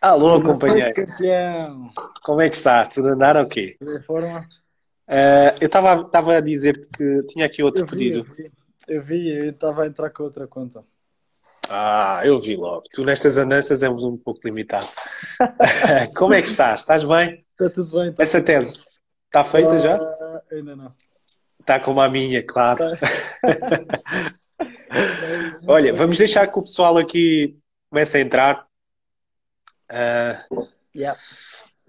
Alô, companheiro. Campeão. Como é que estás? Tudo a andar ou quê? De forma. Eh, eu estava a dizer-te que tinha aqui outro Eu vi, pedido. Eu vi, eu estava a entrar com outra conta. Ah, eu vi logo. Tu nestas andanças és um pouco limitado. Como é que estás? Estás bem? Está tudo bem? Está Essa tese está feita já? Ah, ainda não. Está como a minha, claro. Tá. Olha, vamos deixar que o pessoal aqui comece a entrar. Ah, Yeah.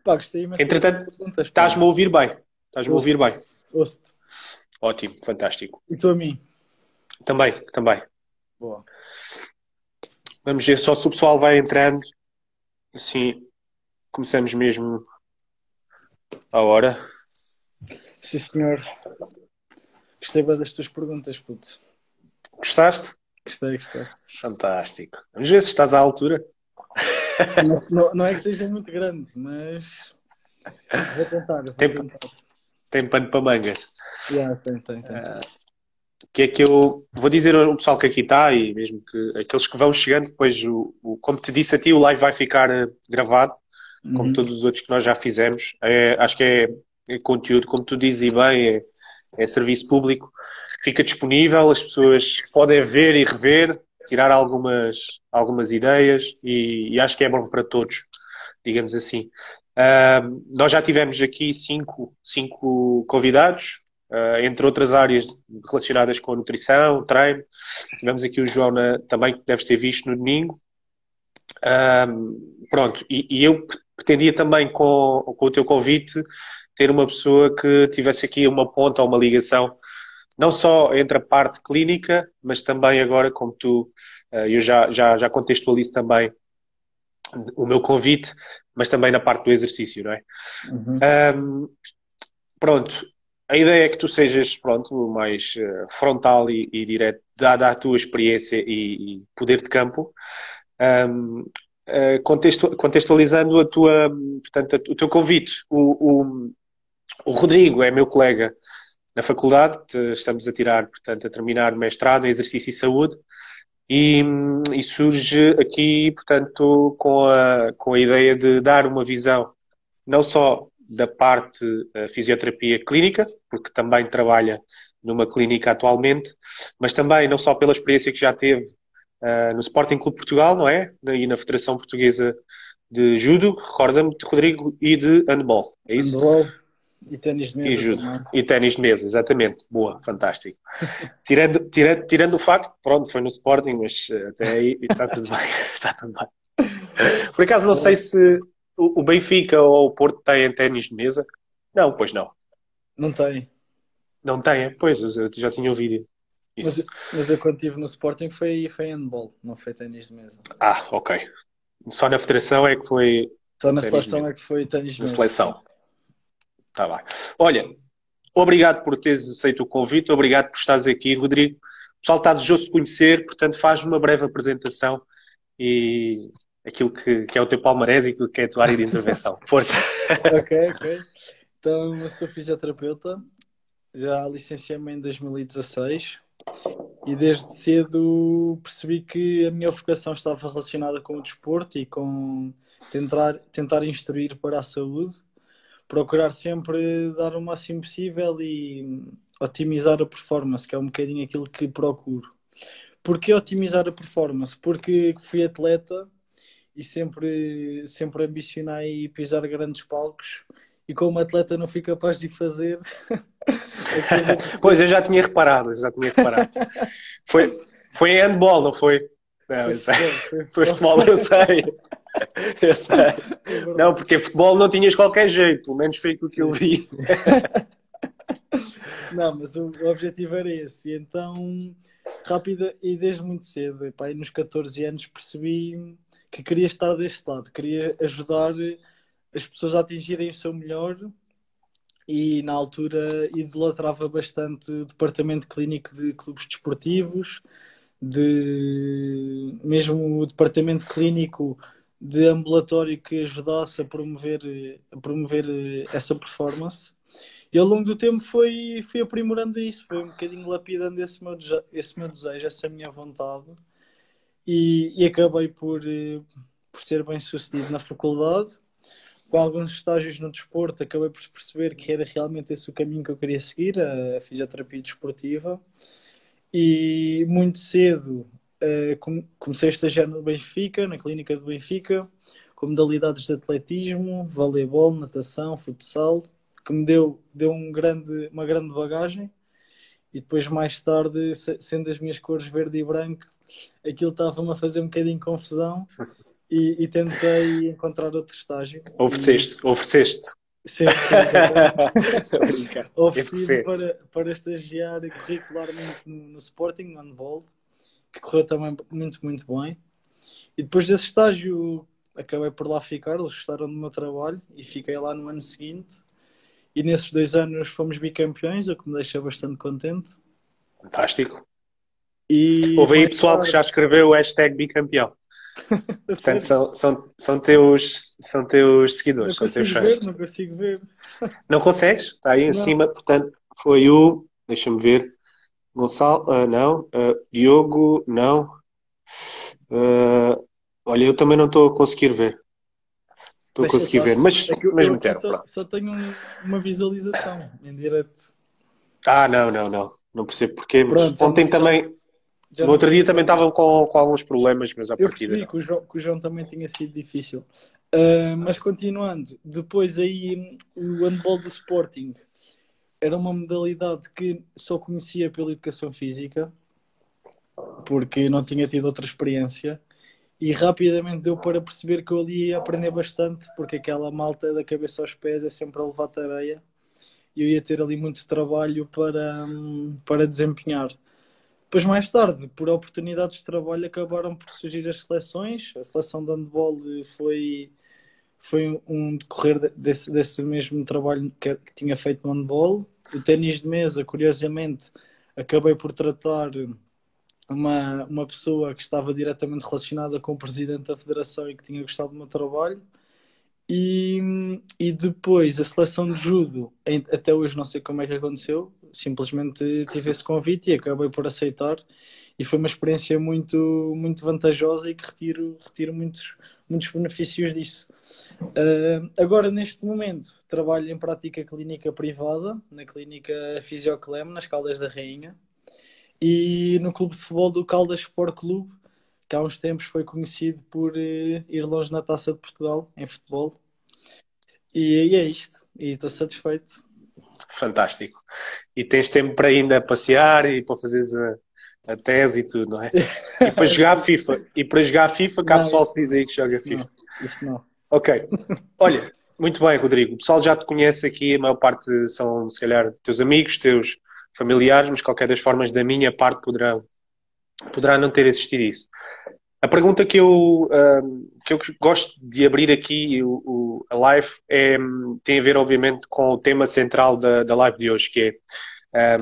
Pá, gostei imenso Entretanto, estás-me a ouvir bem? Estás-me a ouvir bem? Ouço-te. Ótimo, fantástico. E tu a mim? Também, também. Boa. Vamos ver só se o pessoal vai entrando. Assim, começamos mesmo a hora. Sim, senhor. Gostei bem das tuas perguntas, puto. Gostaste? Gostei, gostei. Fantástico. Vamos ver se estás à altura. Não, não- é que seja muito grande, mas vou tentar. Vou Tempo. tentar. Tem pano para mangas. Yeah, tem, tem, tem. que é que eu vou dizer ao pessoal que aqui está e mesmo que aqueles que vão chegando, depois, o, o- como te disse a ti, o live vai ficar eh, gravado, como Uhum. todos os outros que nós já fizemos. É, acho que é, é conteúdo, como tu dizes e bem, é, é serviço público. Fica disponível, as pessoas podem ver e rever, tirar algumas, algumas ideias e, e acho que é bom para todos, digamos assim. Ahm, nós já tivemos aqui cinco, cinco convidados, ah, entre outras áreas relacionadas com a nutrição, treino. Tivemos aqui o João na- também, que deves ter visto no domingo. Ahm, pronto, e, e eu pretendia também, com, com o teu convite, ter uma pessoa que tivesse aqui uma ponta ou uma ligação, não só entre a parte clínica, mas também agora, como tu, ah, eu já, já, já contextualizo também o meu convite, mas também na parte do exercício, não é? Uhum. Ahm, pronto, a ideia é que tu sejas, pronto, mais eh, frontal e, e direto, dada a tua experiência e, e poder de campo, Ahm, eh, contextu- contextualizando a tua, portanto, o teu convite. O, o, o Rodrigo é meu colega na faculdade, estamos a tirar, portanto, a terminar mestrado em exercício e saúde. E, e surge aqui, portanto, com a, com a ideia de dar uma visão não só da parte eh, fisioterapia clínica, porque também trabalha numa clínica atualmente, mas também não só pela experiência que já teve eh, no Sporting Clube Portugal, não é? E na Federação Portuguesa de Judo, recorda-me, de Rodrigo, e de handball, é isso? Handball e ténis de E mesa judo. também. E ténis de mesa, exatamente. Boa, fantástico. Tirando, tirando, tirando o facto, pronto, foi no Sporting, mas eh, até aí está tudo bem. Está tudo bem. Por acaso não sei se o Benfica ou o Porto têm ténis de mesa. Não, pois não. Não tem. Não têm, pois, eu já tinha ouvido isso. Mas, mas eu quando estive no Sporting foi, foi handball, não foi ténis de mesa. Ah, ok. Só na federação é que foi Só na seleção é que foi ténis de na mesa. seleção. Está bem. Olha, obrigado por teres aceito o convite, obrigado por estares aqui, Rodrigo. O pessoal está desejoso de conhecer, portanto, faz uma breve apresentação e aquilo que, que é o teu palmarés e aquilo que é a tua área de intervenção. Força! Ok, ok. Então, eu sou fisioterapeuta, já licenciei-me em 2016 e desde cedo percebi que a minha vocação estava relacionada com o desporto e com tentar, tentar instruir para a saúde, procurar sempre dar o máximo possível e otimizar a performance, que é um bocadinho aquilo que procuro. Porquê otimizar a performance? Porque fui atleta e sempre, sempre ambicionei pisar grandes palcos e como atleta não fui capaz de fazer. pois, eu já tinha reparado, já tinha reparado. Foi, foi em handball, não foi? Não. Foi futebol, eu sei. Eu sei. É não, porque futebol não tinhas qualquer jeito, pelo menos foi aquilo que eu vi. Não, mas o, o objetivo era esse. E então, rápida, e desde muito cedo, e, pá, nos 14 anos percebi que queria estar deste lado, queria ajudar as pessoas a atingirem o seu melhor e na altura idolatrava bastante o departamento clínico de clubes desportivos, de mesmo o departamento clínico de ambulatório que ajudasse a promover, a promover essa performance. E ao longo do tempo foi, fui aprimorando isso, foi um bocadinho lapidando esse meu, esse meu desejo, essa minha vontade. E, e acabei por, por ser bem sucedido na faculdade. Com alguns estágios no desporto, acabei por perceber que era realmente esse o caminho que eu queria seguir, a fisioterapia desportiva. E muito cedo comecei a estagiar no Benfica, na clínica do Benfica, com modalidades de atletismo, voleibol, natação, futsal que me deu, deu um grande, uma grande bagagem. E depois, mais tarde, sendo as minhas cores verde e branco, aquilo estava-me a fazer um bocadinho de confusão e, e, tentei encontrar outro estágio. Ofereceste, e... ofereceste. Sim, sim, Ofereci para, para estagiar curricularmente no, no Sporting, no handball, que correu também muito, muito bem. E depois desse estágio acabei por lá ficar, eles gostaram do meu trabalho e fiquei lá no ano seguinte e nesses dois anos fomos bicampeões, o que me deixa bastante contente. Fantástico. E Houve aí pessoal tarde... que já escreveu o hashtag bicampeão. Portanto, são, são, são, teus, são teus seguidores, não são teus fãs. Ver, não consigo ver. Não consegues? Está aí em não. cima, portanto, foi o. Deixa-me ver. Gonçalo, uh, não. Uh, Diogo, não. Uh, olha, eu também não estou a conseguir ver. Estou a conseguir ver, mas, é mas meteram. Só, só tenho uma visualização em direto. Ah, não, não, não. Não percebo porquê, mas Pronto, ontem já, também. Já no outro dia também estavam com, com alguns problemas, mas partir Eu percebi que o, João, que o João também tinha sido difícil. Uh, mas continuando, depois aí o handball do Sporting era uma modalidade que só conhecia pela educação física, porque não tinha tido outra experiência e rapidamente deu para perceber que eu ali ia aprender bastante, porque aquela malta da cabeça aos pés é sempre a levar tareia e eu ia ter ali muito trabalho para, para desempenhar. Depois, mais tarde, por oportunidades de trabalho, acabaram por surgir as seleções. A seleção de handball foi, foi um decorrer desse, desse mesmo trabalho que, que tinha feito no handball. O ténis de mesa, curiosamente, acabei por tratar uma, uma pessoa que estava diretamente relacionada com o presidente da federação e que tinha gostado do meu trabalho. E, e depois a seleção de judo, até hoje não sei como é que aconteceu, simplesmente tive esse convite e acabei por aceitar. E foi uma experiência muito, muito vantajosa e que retiro, retiro muitos, muitos benefícios disso. Uh, agora, neste momento, trabalho em prática clínica privada, na clínica Fisioclem, nas Caldas da Rainha e no clube de futebol do Caldas Sport Clube, que há uns tempos foi conhecido por uh, ir longe na Taça de Portugal em futebol. E, e é isto, e estou satisfeito. Fantástico. E tens tempo para ainda passear e para fazeres a, a tese e tudo, não é? E para jogar FIFA. E para jogar FIFA, cá pessoal que diz aí que joga FIFA. Isso não. Ok. Olha, muito bem, Rodrigo. O pessoal já te conhece aqui, a maior parte são, se calhar, teus amigos, teus familiares, mas qualquer das formas da minha parte poderá, não ter existido isso. A pergunta que eu, que eu gosto de abrir aqui o, a live é, tem a ver, obviamente, com o tema central da, da live de hoje, que é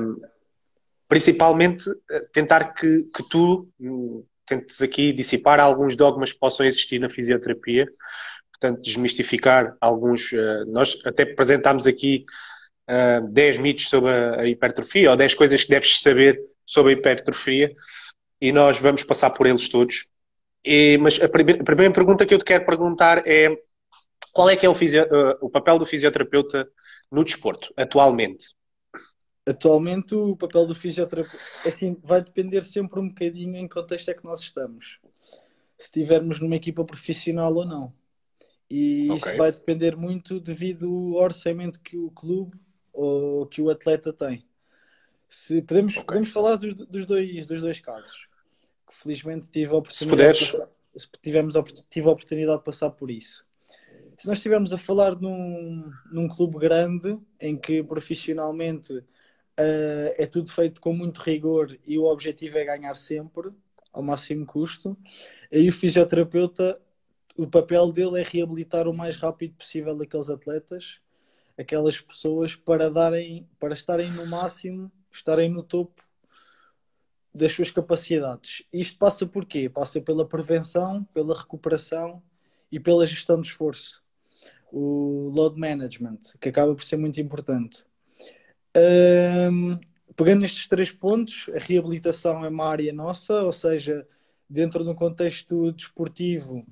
principalmente tentar que, que tu hum, tentes aqui dissipar alguns dogmas que possam existir na fisioterapia, portanto, desmistificar alguns. Uh, nós até apresentámos aqui uh, 10 mitos sobre a, hipertrofia ou 10 coisas que deves saber sobre a hipertrofia e nós vamos passar por eles todos. E, mas a, primeira, a primeira pergunta que eu te quero perguntar é qual é que é o, uh, o papel do fisioterapeuta no desporto, atualmente? Atualmente o papel do fisioterapeuta assim, vai depender sempre um bocadinho em que contexto é que nós estamos. Se estivermos numa equipa profissional ou não. E okay. isso vai depender muito devido ao orçamento que o clube ou que o atleta tem. Se podemos, okay. podemos falar dos, dos, dois, dos dois casos. Que felizmente tive a oportunidade se puderes... de passar, tivemos, tive a oportunidade de passar por isso. Se nós estivermos a falar num, num clube grande em que profissionalmente uh, é tudo feito com muito rigor e o objetivo é ganhar sempre, ao máximo custo, aí o fisioterapeuta, o papel dele é reabilitar o mais rápido possível aqueles atletas, aquelas pessoas para darem, para estarem no máximo, estarem no topo das suas capacidades. Isto passa por quê? Passa pela prevenção, pela recuperação e pela gestão de esforço. O load management, que acaba por ser muito importante. Um, pegando nestes três pontos, a reabilitação é uma área nossa, ou seja, dentro de um contexto desportivo,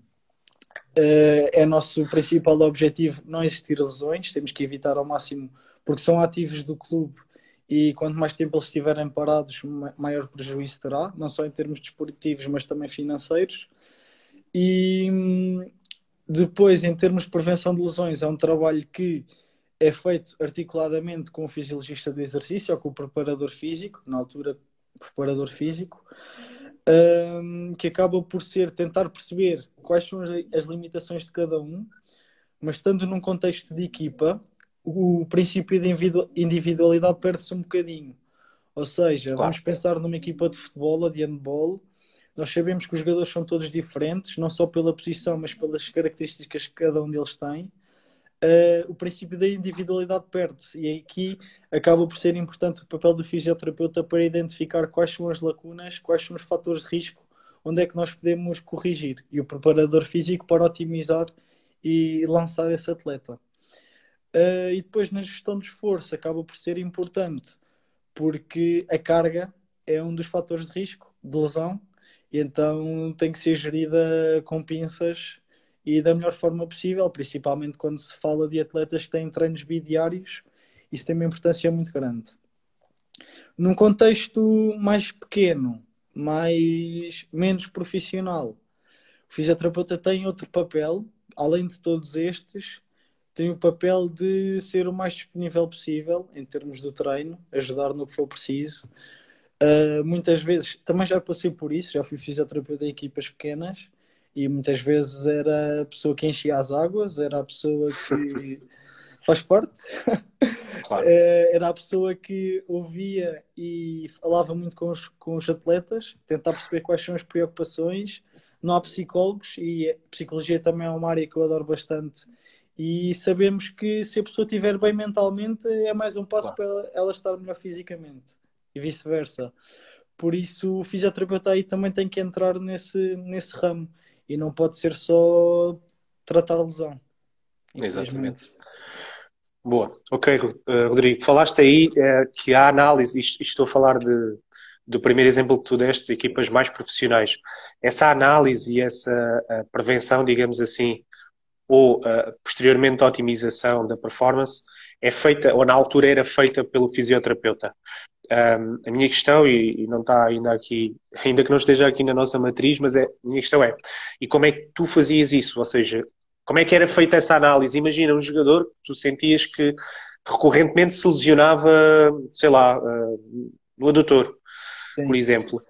é nosso principal objetivo não existir lesões, temos que evitar ao máximo, porque são ativos do clube e quanto mais tempo eles estiverem parados, maior prejuízo terá, não só em termos desportivos, mas também financeiros. E hum, depois, em termos de prevenção de lesões, é um trabalho que é feito articuladamente com o fisiologista do exercício ou com o preparador físico, na altura preparador físico, um, que acaba por ser tentar perceber quais são as limitações de cada um, mas estando num contexto de equipa, o princípio de individualidade perde-se um bocadinho. Ou seja, claro. vamos pensar numa equipa de futebol ou de handball, nós sabemos que os jogadores são todos diferentes, não só pela posição, mas pelas características que cada um deles tem uh, o princípio da individualidade perde-se. E aqui acaba por ser importante o papel do fisioterapeuta para identificar quais são as lacunas, quais são os fatores de risco, onde é que nós podemos corrigir. E o preparador físico para otimizar e lançar esse atleta. Uh, e depois na gestão de esforço acaba por ser importante porque a carga é um dos fatores de risco de lesão e então tem que ser gerida com pinças e da melhor forma possível, principalmente quando se fala de atletas que têm treinos bidiários, isso tem uma importância muito grande. Num contexto mais pequeno, mais menos profissional, o fisioterapeuta tem outro papel, além de todos estes, tem o papel de ser o mais disponível possível em termos do treino, ajudar no que for preciso. Uh, muitas vezes, também já passei por isso, já fui fisioterapeuta em equipas pequenas e muitas vezes era a pessoa que enchia as águas, era a pessoa que faz parte, claro. Eh, era a pessoa que ouvia e falava muito com os, com os atletas, tentar perceber quais são as preocupações. Não há psicólogos e psicologia também é uma área que eu adoro bastante. E sabemos que se a pessoa estiver bem mentalmente, é mais um passo claro. para ela estar melhor fisicamente e vice-versa. Por isso, o fisioterapeuta aí também tem que entrar nesse, nesse ramo e não pode ser só tratar a lesão. Exatamente. Boa. Ok, eh, Rodrigo. Falaste aí é, que a análise, isto, isto, estou a falar de, do primeiro exemplo que tu deste, equipas mais profissionais. Essa análise e essa prevenção, digamos assim, ou uh, posteriormente a otimização da performance, é feita, ou na altura era feita pelo fisioterapeuta. Um, a minha questão, e, e, não está ainda aqui, ainda que não esteja aqui na nossa matriz, mas é, a minha questão é, e como é que tu fazias isso? Ou seja, como é que era feita essa análise? Imagina um jogador que tu sentias que recorrentemente se lesionava, sei lá, uh, no adutor, Sim. por exemplo.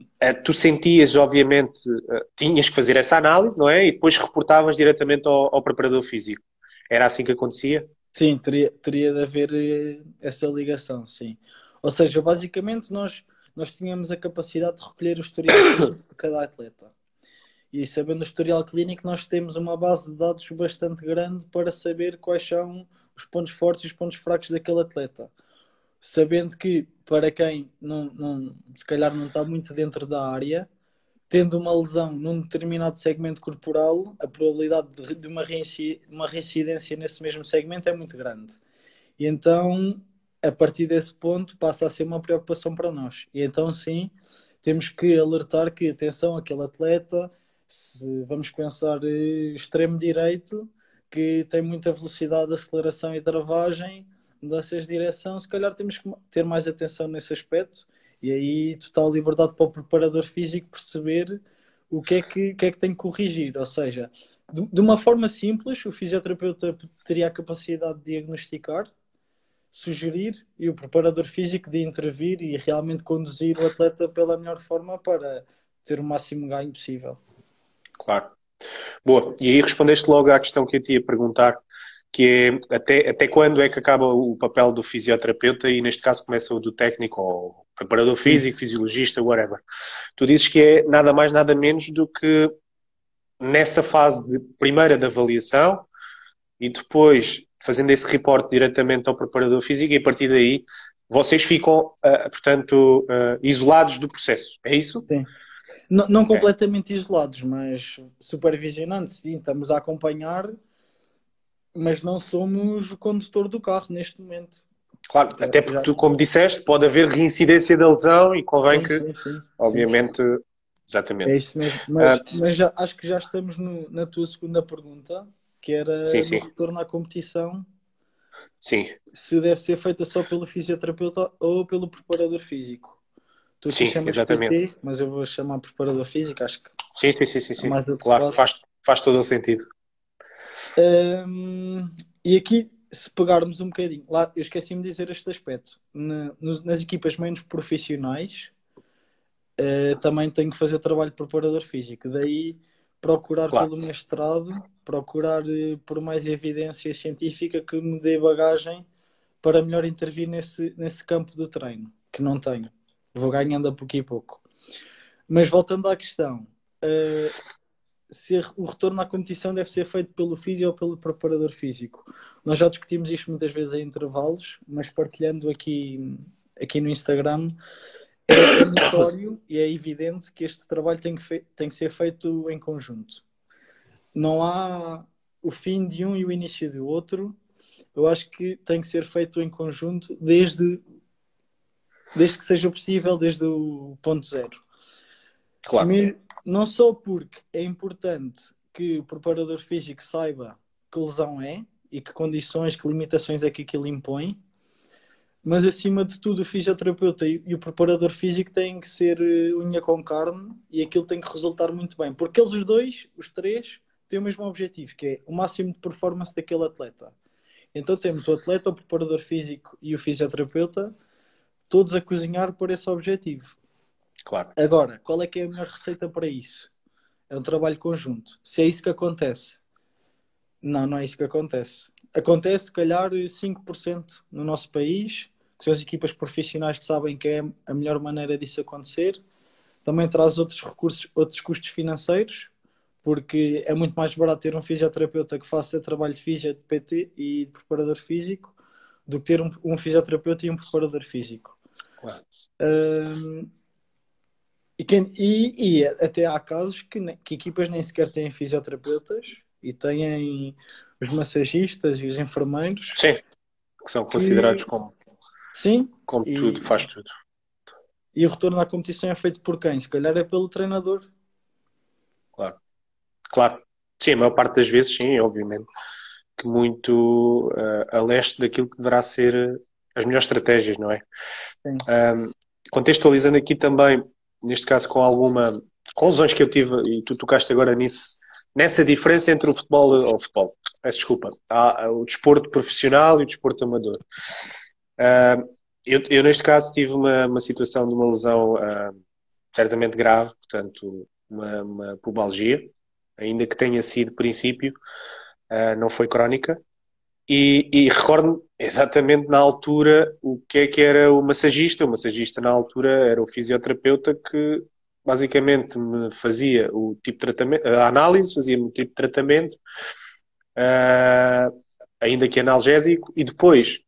Uh, tu sentias, obviamente, uh, tinhas que fazer essa análise, não é? E depois reportavas diretamente ao, ao preparador físico. Era assim que acontecia? Sim, teria, teria de haver eh, essa ligação, sim. Ou seja, basicamente nós, nós tínhamos a capacidade de recolher o historial de cada atleta. E sabendo o historial clínico, nós temos uma base de dados bastante grande para saber quais são os pontos fortes e os pontos fracos daquele atleta. Sabendo que, para quem não, não, se calhar não está muito dentro da área, tendo uma lesão num determinado segmento corporal, a probabilidade de, uma, reincidência nesse mesmo segmento é muito grande. E então a partir desse ponto passa a ser uma preocupação para nós. E então sim, temos que alertar que atenção aquele atleta, se vamos pensar eh, extremo direito, que tem muita velocidade, aceleração e travagem, mudanças de direção, se calhar temos que ter mais atenção nesse aspecto e aí total liberdade para o preparador físico perceber o que é que, que, é que tem que corrigir. Ou seja, de uma forma simples, o fisioterapeuta teria a capacidade de diagnosticar, sugerir e o preparador físico de intervir e realmente conduzir o atleta pela melhor forma para ter o máximo ganho possível. Claro. Boa. E aí respondeste logo à questão que eu te ia perguntar, que é até, até quando é que acaba o papel do fisioterapeuta e neste caso começa o do técnico ou preparador físico, fisiologista, whatever. Tu dizes que é nada mais, nada menos do que nessa fase de, primeira da avaliação e depois fazendo esse reporte diretamente ao preparador físico e a partir daí vocês ficam, uh, portanto, uh, isolados do processo. É isso? Sim. Não, não okay. completamente isolados, mas supervisionando, sim, estamos a acompanhar, mas não somos o condutor do carro neste momento. Claro, até porque tu, como disseste, pode haver reincidência da lesão e convém sim, que, sim, sim, obviamente, exatamente. É isso mesmo, mas, uh, mas já, acho que já estamos no, na tua segunda pergunta, que era sim, sim. retorno à competição. Sim. Se deve ser feita só pelo fisioterapeuta ou pelo preparador físico. Tu sim, exatamente. PT, mas eu vou chamar preparador físico, acho que. Sim, sim, sim, sim. sim. Mais claro, faz, faz todo o sentido. Um, e aqui, se pegarmos um bocadinho, lá eu esqueci-me de dizer este aspecto. Na, nas equipas menos profissionais, uh, também tenho que fazer trabalho de preparador físico. Daí procurar claro. pelo mestrado, procurar uh, por mais evidência científica que me dê bagagem para melhor intervir nesse, nesse campo do treino, que não tenho. Vou ganhando a pouco e pouco. Mas voltando à questão, uh, se o retorno à competição deve ser feito pelo físico ou pelo preparador físico. Nós já discutimos isto muitas vezes em intervalos, mas partilhando aqui, aqui no Instagram, é notório e é evidente que este trabalho tem que, tem que ser feito em conjunto. Não há o fim de um e o início do outro. Eu acho que tem que ser feito em conjunto desde, desde que seja possível, desde o ponto zero. Claro. Não só porque é importante que o preparador físico saiba que lesão é e que condições, que limitações é que aquilo impõe, mas acima de tudo o fisioterapeuta e o preparador físico têm que ser eh, unha com carne e aquilo tem que resultar muito bem, porque eles os dois, os três, têm o mesmo objetivo, que é o máximo de performance daquele atleta. Então temos o atleta, o preparador físico e o fisioterapeuta, todos a cozinhar por esse objetivo. Claro. Agora, qual é que é a melhor receita para isso? É um trabalho conjunto. Se é isso que acontece. Não, não é isso que acontece. Acontece, se calhar, 5% no nosso país, que são as equipas profissionais que sabem que é a melhor maneira disso acontecer. Também traz outros recursos, outros custos financeiros, porque é muito mais barato ter um fisioterapeuta que faça trabalho de fisio, de PT e de preparador físico do que ter um, um fisioterapeuta e um preparador físico. Claro. Um, e, quem, e, e, até há casos que, que equipas nem sequer têm fisioterapeutas e têm os massagistas e os enfermeiros. Sim, que são considerados que, como, sim, como e, tudo, faz tudo. E o retorno à competição é feito por quem? Se calhar é pelo treinador. Claro, claro. Sim, a maior parte das vezes, sim, obviamente. Que muito uh, a leste daquilo que deverá ser as melhores estratégias, não é? Sim. Um, contextualizando aqui também neste caso com alguma com lesões que eu tive, e tu tocaste agora nisso, nessa diferença entre o futebol ou o futebol, peço desculpa, há o desporto profissional e o desporto amador. Eu, eu, neste caso, tive uma, uma situação de uma lesão uh, certamente grave, portanto, uma, uma pubalgia, ainda que tenha sido princípio, uh, não foi crónica, e, e recordo exatamente na altura o que é que era o massagista. O massagista na altura era o fisioterapeuta que basicamente me fazia o tipo de tratamento, a análise, fazia-me o tipo de tratamento, uh, ainda que analgésico, e depois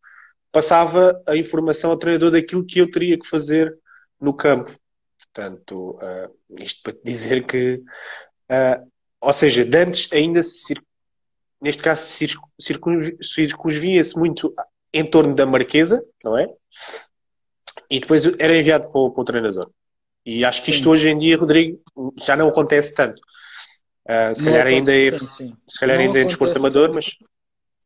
passava a informação ao treinador daquilo que eu teria que fazer no campo. Portanto, uh, isto para dizer que, uh, ou seja, de antes ainda se neste caso circunvia-se muito em torno da Marquesa, não é? E depois era enviado para o, para o treinador. E acho que isto sim. hoje em dia, Rodrigo, já não acontece tanto. Uh, se, calhar ainda é, sim, se calhar ainda é desporto amador, mas.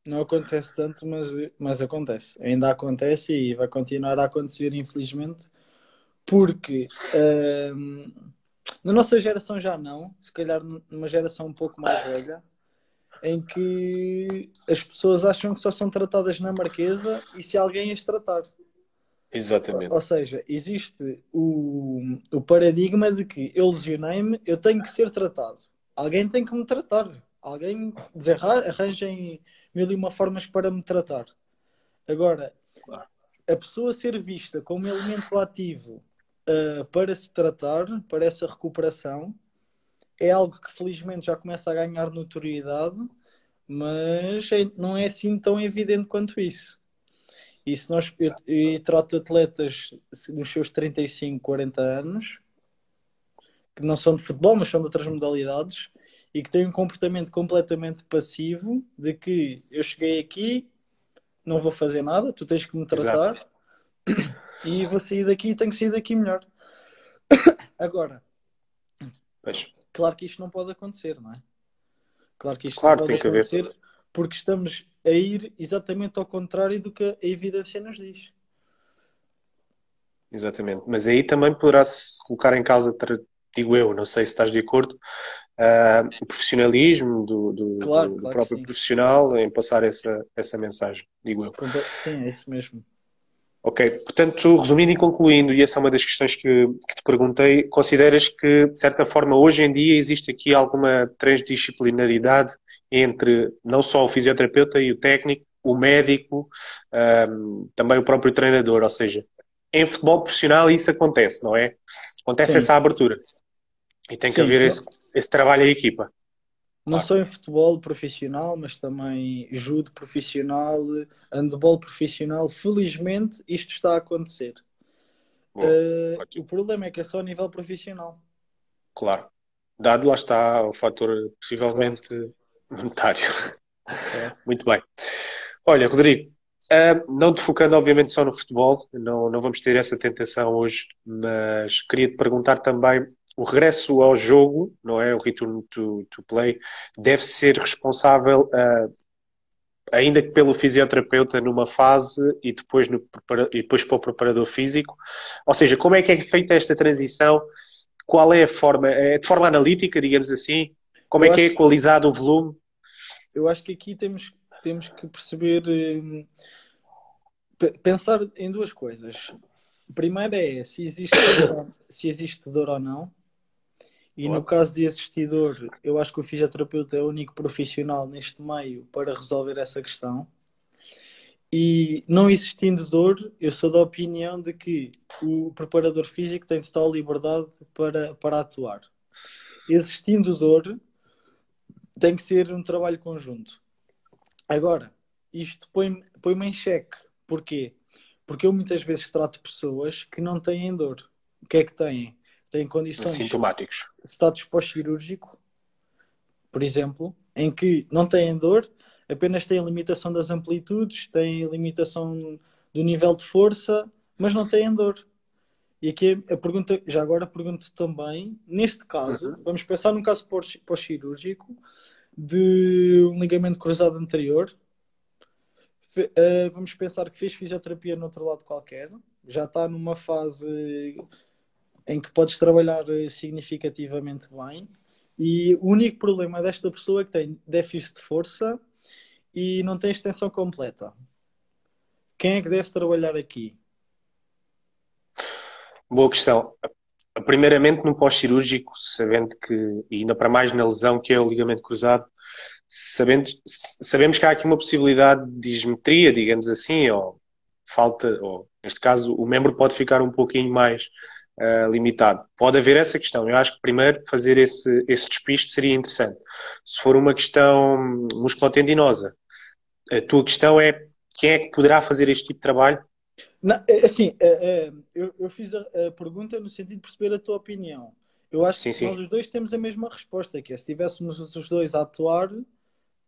Não acontece tanto, mas, mas acontece. Ainda acontece e vai continuar a acontecer, infelizmente, porque uh, na nossa geração já não, se calhar numa geração um pouco mais velha, em que as pessoas acham que só são tratadas na Marquesa e se alguém as tratar. Exatamente. Ou seja, existe o, o paradigma de que eu lesionei-me, eu tenho que ser tratado. Alguém tem que me tratar. Alguém desarrar, arranjem mil e uma formas para me tratar. Agora, a pessoa ser vista como elemento ativo uh, para se tratar, para essa recuperação, é algo que felizmente já começa a ganhar notoriedade, mas é, não é assim tão evidente quanto isso. E se nós, eu, eu trato atletas nos seus 35, 40 anos, que não são de futebol, mas são de outras modalidades, e que têm um comportamento completamente passivo de que eu cheguei aqui, não vou fazer nada, tu tens que me tratar Exato. e vou sair daqui e tenho que sair daqui melhor. Agora, pois. claro que isto não pode acontecer, não é? Claro que isto claro, não pode acontecer porque estamos a ir exatamente ao contrário do que a evidência nos diz. Exatamente, mas aí também poderá-se colocar em causa, digo eu, não sei se estás de acordo, uh, o profissionalismo do, do, claro, do, do claro próprio profissional em passar essa, essa mensagem, digo eu. Sim, é isso mesmo. Ok, portanto, resumindo e concluindo, e essa é uma das questões que, que, te perguntei, consideras que, de certa forma, hoje em dia existe aqui alguma transdisciplinaridade entre não só o fisioterapeuta e o técnico, o médico, um, também o próprio treinador, ou seja, em futebol profissional isso acontece, não é? Acontece Sim. essa abertura. E tem que Sim, haver esse, esse trabalho em equipa. Não claro. só em futebol profissional, mas também judo profissional, handball profissional. Felizmente, isto está a acontecer. uh, o problema é que é só a nível profissional. Claro. Dado lá está o fator possivelmente claro. monetário. Muito bem. Olha, Rodrigo, uh, não te focando obviamente só no futebol, não, não vamos ter essa tentação hoje, mas queria te perguntar também o regresso ao jogo, não é? O return to, to play, deve ser responsável, uh, ainda que pelo fisioterapeuta numa fase e depois, no, e depois para o preparador físico. Ou seja, como é que é feita esta transição? Qual é a forma? É de forma analítica, digamos assim? Como Eu é que é equalizado o volume? Eu acho que aqui temos, temos que perceber, hum, pensar em duas coisas. Primeiro é se existe, se existe dor ou não. E no caso de assistidor, eu acho que o fisioterapeuta é o único profissional neste meio para resolver essa questão. E não existindo dor, eu sou da opinião de que o preparador físico tem total liberdade para, para atuar. Existindo dor, tem que ser um trabalho conjunto. Agora, isto põe-me põe em xeque. Porquê? Porque eu muitas vezes trato pessoas que não têm dor. O que é que têm? Têm condições sintomáticos. Status pós-cirúrgico, por exemplo, em que não têm dor, apenas têm limitação das amplitudes, têm limitação do nível de força, mas não têm dor. E aqui a pergunta, já agora pergunto também, neste caso, uhum. vamos pensar num caso pós-cirúrgico de um ligamento cruzado anterior. Uh, vamos pensar que fez fisioterapia no outro lado qualquer, já está numa fase em que podes trabalhar eh, significativamente bem. E o único problema desta pessoa é que tem déficit de força e não tem extensão completa. Quem é que deve trabalhar aqui? Boa questão. Primeiramente, no pós-cirúrgico, sabendo que, e ainda para mais na lesão que é o ligamento cruzado, sabendo, sabemos que há aqui uma possibilidade de dismetria, digamos assim, ou falta, ou neste caso, o membro pode ficar um pouquinho mais uh, limitado. Pode haver essa questão. Eu acho que primeiro fazer esse, esse despiste seria interessante. Se for uma questão musculotendinosa, a tua questão é quem é que poderá fazer este tipo de trabalho? Não, é, assim, é, é, eu, fiz a, pergunta no sentido de perceber a tua opinião. Eu acho sim, que sim. nós os dois temos a mesma resposta, que é se tivéssemos os dois a atuar,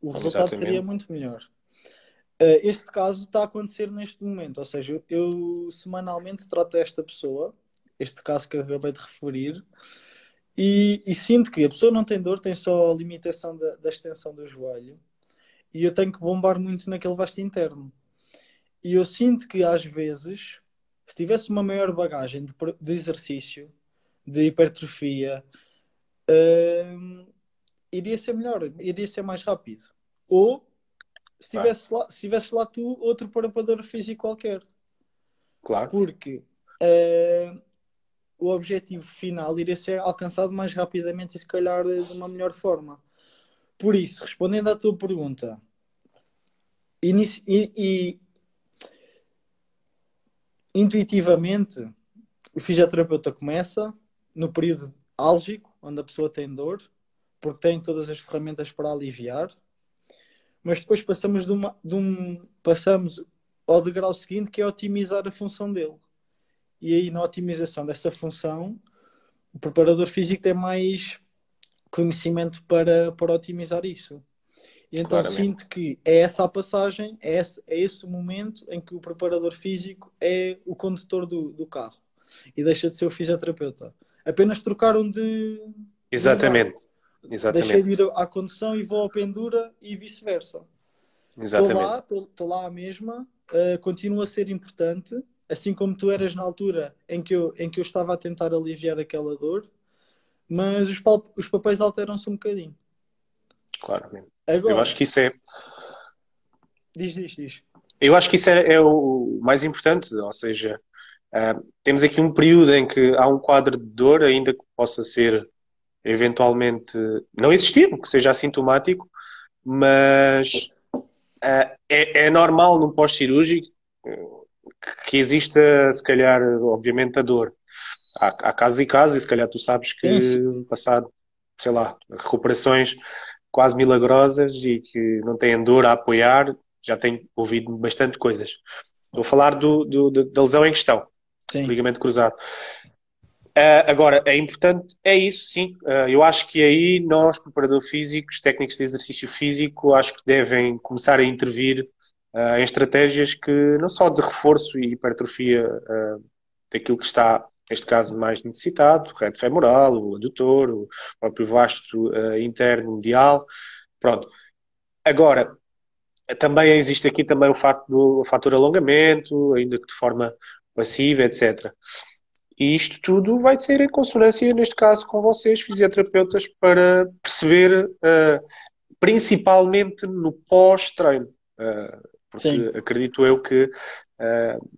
o resultado Exatamente. seria muito melhor. Uh, este caso está a acontecer neste momento, ou seja, eu, eu semanalmente trato esta pessoa este caso que eu acabei de referir, e, e, sinto que a pessoa não tem dor, tem só a limitação da, da, extensão do joelho, e eu tenho que bombar muito naquele vasto interno. E eu sinto que às vezes, se tivesse uma maior bagagem de, de exercício, de hipertrofia, hum, iria ser melhor, iria ser mais rápido. ou se tivesse, lá, se tivesse lá tu outro preparador físico qualquer. Claro. Porque uh, o objetivo final iria ser alcançado mais rapidamente e se calhar de uma melhor forma. Por isso, respondendo à tua pergunta, e, e intuitivamente o fisioterapeuta começa no período álgico, onde a pessoa tem dor, porque tem todas as ferramentas para aliviar, mas depois passamos de, uma, de um passamos ao degrau seguinte que é otimizar a função dele. E aí na otimização dessa função, o preparador físico tem mais conhecimento para, para otimizar isso. E então Claramente. sinto que é essa a passagem, é esse, é esse o momento em que o preparador físico é o condutor do, do carro e deixa de ser o fisioterapeuta. Apenas trocaram de. Exatamente. De Exatamente. Deixei de ir à condução e vou ao pendura e vice-versa. Estou lá, estou lá a mesma, uh, continua a ser importante, assim como tu eras na altura em que eu, em que eu estava a tentar aliviar aquela dor, mas os, os papéis alteram-se um bocadinho. Claramente. Agora, eu acho que isso é. Diz, diz, diz. Eu acho que isso é, é o mais importante, ou seja, uh, temos aqui um período em que há um quadro de dor, ainda que possa ser eventualmente não existir, que seja assintomático, mas uh, é, é, normal no pós-cirúrgico que exista, se calhar, obviamente, a dor. Há, há casos e casos, e se calhar tu sabes que Sim. passado, sei lá, recuperações quase milagrosas e que não têm dor a apoiar, já tenho ouvido bastante coisas. Vou falar do, do, da lesão em questão, sim. ligamento cruzado. Uh, agora, é importante, é isso, sim. Uh, eu acho que aí nós, preparadores físicos, técnicos de exercício físico, acho que devem começar a intervir em estratégias que não só de reforço e hipertrofia daquilo que está neste caso mais necessitado, o reto femoral, o adutor, o próprio vasto uh, interno medial. Pronto. Agora, também existe aqui também o facto do fator alongamento, ainda que de forma passiva, etc. E isto tudo vai ser em consonância, neste caso, com vocês, fisioterapeutas, para perceber, uh, principalmente no pós-treino. Uh, porque Sim. acredito eu que uh,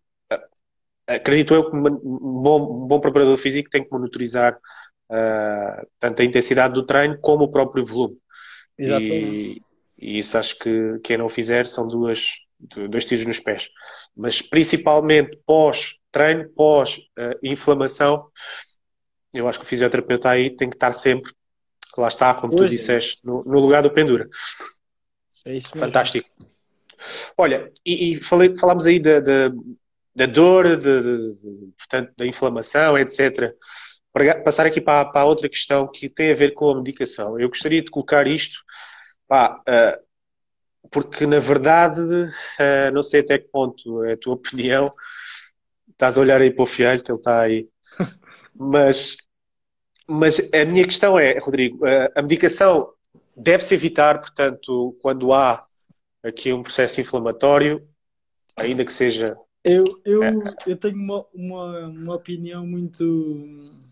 acredito eu que um bom, um bom preparador físico tem que monitorizar uh, tanto a intensidade do treino como o próprio volume. Exatamente. E, e isso acho que quem não fizer são duas, dois tiros nos pés. Mas principalmente pós-treino, pós-inflamação, eu acho que o fisioterapeuta aí tem que estar sempre, lá está, como pois tu disseste, no, no, lugar do pendura. É isso mesmo. Fantástico. Olha, e, e falei, falámos aí da, da, da dor, de, de, de, portanto, da inflamação, etc. Para passar aqui para, para outra questão que tem a ver com a medicação. Eu gostaria de colocar isto, pá, uh, porque na verdade, uh, não sei até que ponto é a tua opinião, estás a olhar aí para o fialho, que ele está aí, mas, mas a minha questão é, Rodrigo, uh, a medicação deve-se evitar, portanto, quando há aqui um processo inflamatório, ainda que seja eu, eu, é. eu tenho uma, uma, uma opinião muito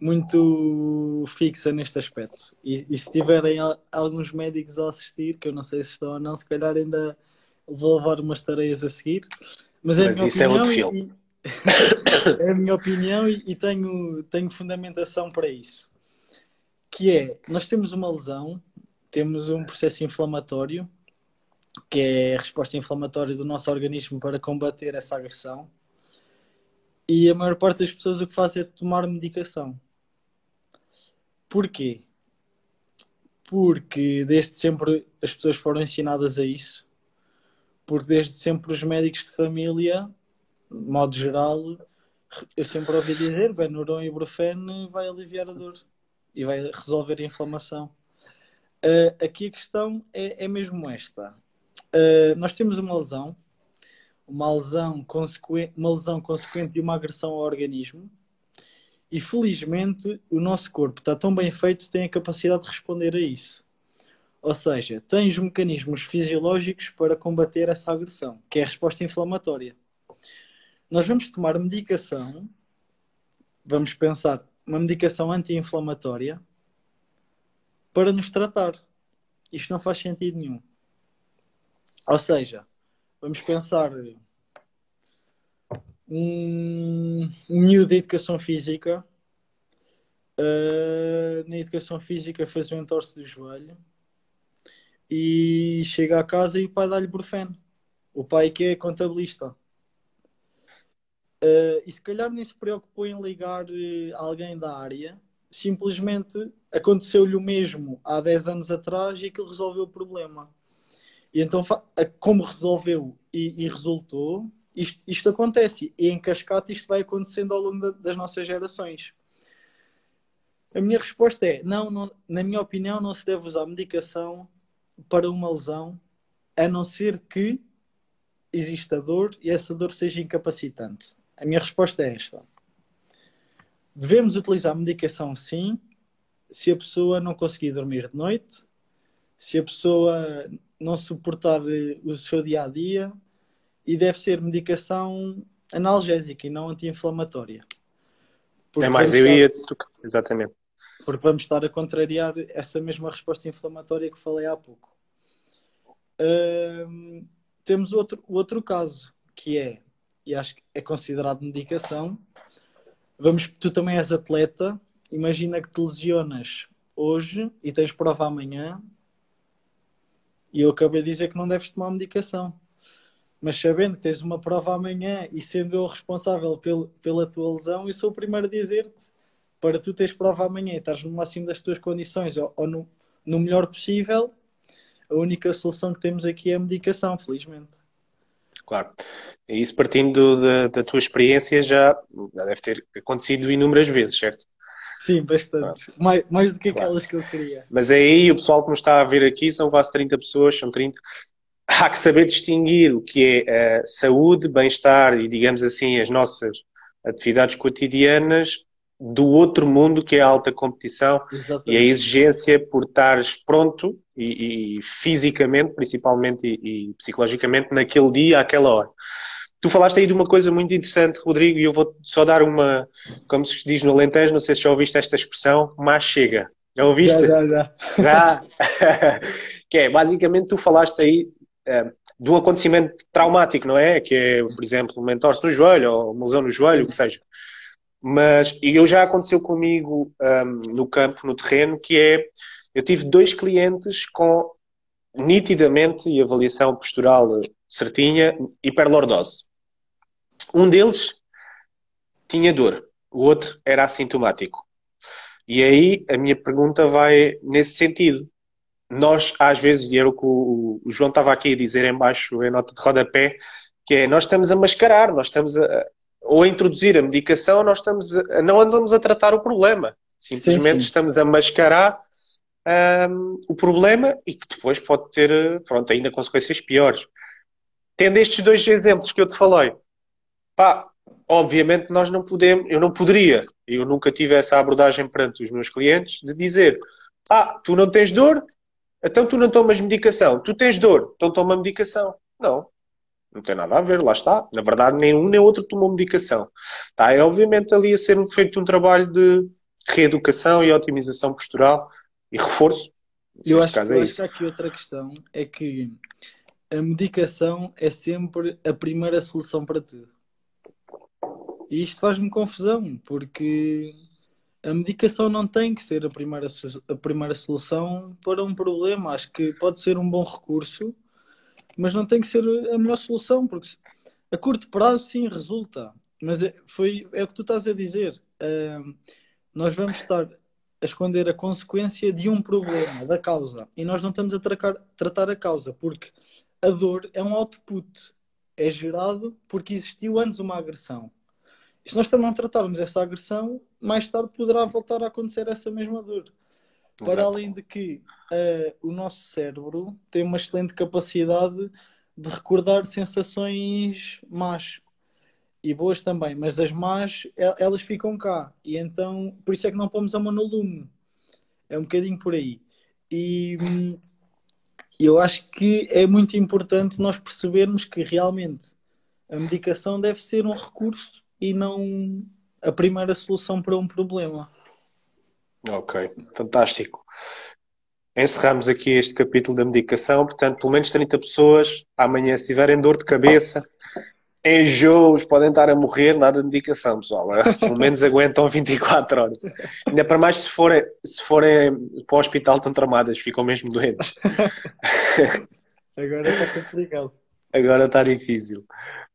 muito fixa neste aspecto. E, e, se tiverem alguns médicos a assistir, que eu não sei se estão ou não, se calhar ainda vou levar umas tareias a seguir. Mas, é Mas a minha isso opinião é outro filme. E, é a minha opinião e, e, tenho, tenho fundamentação para isso. Que é, nós temos uma lesão, temos um processo inflamatório que é a resposta inflamatória do nosso organismo para combater essa agressão. E a maior parte das pessoas o que faz é tomar medicação. Porquê? Porque desde sempre as pessoas foram ensinadas a isso. Porque desde sempre os médicos de família, de modo geral, eu sempre ouvi dizer Benuron e Ibuprofeno vai aliviar a dor e vai resolver a inflamação. Uh, aqui a questão é, é mesmo esta uh, nós temos uma lesão, uma lesão, consequente, uma lesão consequente de uma agressão ao organismo, e felizmente o nosso corpo está tão bem feito que tem a capacidade de responder a isso. Ou seja, tem os mecanismos fisiológicos para combater essa agressão, que é a resposta inflamatória. Nós vamos tomar medicação, vamos pensar, uma medicação anti-inflamatória para nos tratar. isto não faz sentido nenhum. Ou seja, vamos pensar um, um miúdo de educação física. Uh, na educação física faz um entorse do joelho e chega a casa e o pai dá-lhe brufeno. O pai que é contabilista. Uh, e se calhar nem se preocupou em ligar uh, alguém da área, simplesmente aconteceu-lhe o mesmo há 10 anos atrás e aquilo resolveu o problema. E então, como resolveu e, e resultou, isto, isto, acontece. E em cascata isto vai acontecendo ao longo da, das nossas gerações. A minha resposta é: não, não, na minha opinião, não se deve usar medicação para uma lesão, a não ser que exista dor e essa dor seja incapacitante. A minha resposta é esta. Devemos utilizar medicação sim, se a pessoa não conseguir dormir de noite, se a pessoa não suportar eh, o seu dia a dia, e deve ser medicação analgésica e não anti-inflamatória. É mais, eu ia. Exatamente. Porque vamos estar a contrariar essa mesma resposta inflamatória que falei há pouco. Uh, temos outro, outro caso, que é, e acho que é considerado medicação. Vamos, tu também és atleta, imagina que te lesionas hoje e tens prova amanhã, e eu acabei de dizer que não deves tomar medicação. Mas sabendo que tens uma prova amanhã e sendo eu responsável pel, pela tua lesão, eu sou o primeiro a dizer-te para tu teres prova amanhã e estás no máximo das tuas condições ou, ou no, no melhor possível, a única solução que temos aqui é a medicação, felizmente. Claro. E isso partindo da, da tua experiência já, já deve ter acontecido inúmeras vezes, certo? Sim, bastante. Mais, mais do que aquelas claro. que eu queria. Mas é aí o pessoal que nos está a ver aqui são quase 30 pessoas, são 30. Há que saber distinguir o que é uh, saúde, bem-estar e, digamos assim, as nossas atividades cotidianas do outro mundo que é a alta competição Exatamente. e a exigência por estares pronto e, e fisicamente, principalmente e, e, psicologicamente, naquele dia, àquela hora. Tu falaste aí de uma coisa muito interessante, Rodrigo, e eu vou só dar uma, como se diz no Alentejo, não sei se já ouviste esta expressão, mas chega. Já ouviste? Já, já, já. Já? que é, basicamente, tu falaste aí uh, de um acontecimento traumático, não é? Que é, por exemplo, uma entorse no joelho ou uma lesão no joelho, o que seja. Mas e eu já aconteceu comigo um, no campo, no terreno, que é eu tive dois clientes com nitidamente e avaliação postural certinha, hiperlordose. Um deles tinha dor, o outro era assintomático. E aí a minha pergunta vai nesse sentido. Nós, às vezes, e era o que o, João estava aqui a dizer em baixo, em nota de rodapé, que é nós estamos a mascarar, nós estamos a, ou a introduzir a medicação, nós estamos a, não andamos a tratar o problema. Simplesmente sim, sim. estamos a mascarar um, o problema e que depois pode ter, pronto, ainda consequências piores. Tendo estes dois exemplos que eu te falei, pá, obviamente nós não podemos, eu não poderia, eu nunca tive essa abordagem perante os meus clientes de dizer, ah, tu não tens dor, então tu não tomas medicação. Tu tens dor, então toma medicação. Não, não tem nada a ver, lá está. Na verdade, nem um nem outro tomou medicação. Está, é obviamente ali a ser feito um trabalho de reeducação e otimização postural e reforço. Eu acho, caso é eu acho que aqui outra questão é que a medicação é sempre a primeira solução para tudo. E isto faz-me confusão, porque a medicação não tem que ser a primeira, a primeira solução para um problema. Acho que pode ser um bom recurso, mas não tem que ser a melhor solução, porque a curto prazo sim resulta. Mas é, foi, é o que tu estás a dizer. Uh, nós vamos estar a esconder a consequência de um problema, da causa. E nós não estamos a tratar, tratar a causa, porque a dor é um output. É gerado porque existiu antes uma agressão. Se nós não tratarmos essa agressão, mais tarde poderá voltar a acontecer essa mesma dor. Exato. Para além de que uh, o nosso cérebro tem uma excelente capacidade de recordar sensações más e boas também, mas as más elas ficam cá e então por isso é que não pomos a mão no lume. É um bocadinho por aí. E hum, eu acho que é muito importante nós percebermos que realmente a medicação deve ser um recurso e não a primeira solução para um problema. Ok, fantástico. encerramos aqui este capítulo da medicação. Portanto, pelo menos 30 pessoas amanhã, se tiverem dor de cabeça, enjoos, podem estar a morrer, nada de medicação, pessoal. Pelo menos aguentam 24 horas. Ainda para mais se forem, se forem para o hospital estão tramadas, ficam mesmo doentes. Agora está complicado. Agora está difícil.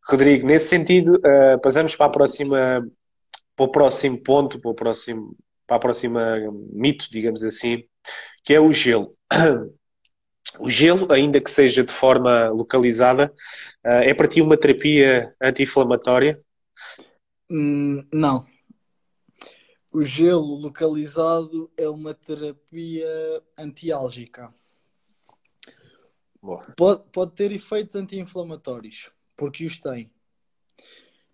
Rodrigo, nesse sentido, uh, passamos para a próxima, para o próximo ponto, para o próximo, para a próxima mito, digamos assim, que é o gelo. O gelo, ainda que seja de forma localizada, eh, é para ti uma terapia anti-inflamatória? Hum, não. O gelo localizado é uma terapia antiálgica. Pode, pode ter efeitos anti-inflamatórios, porque os tem.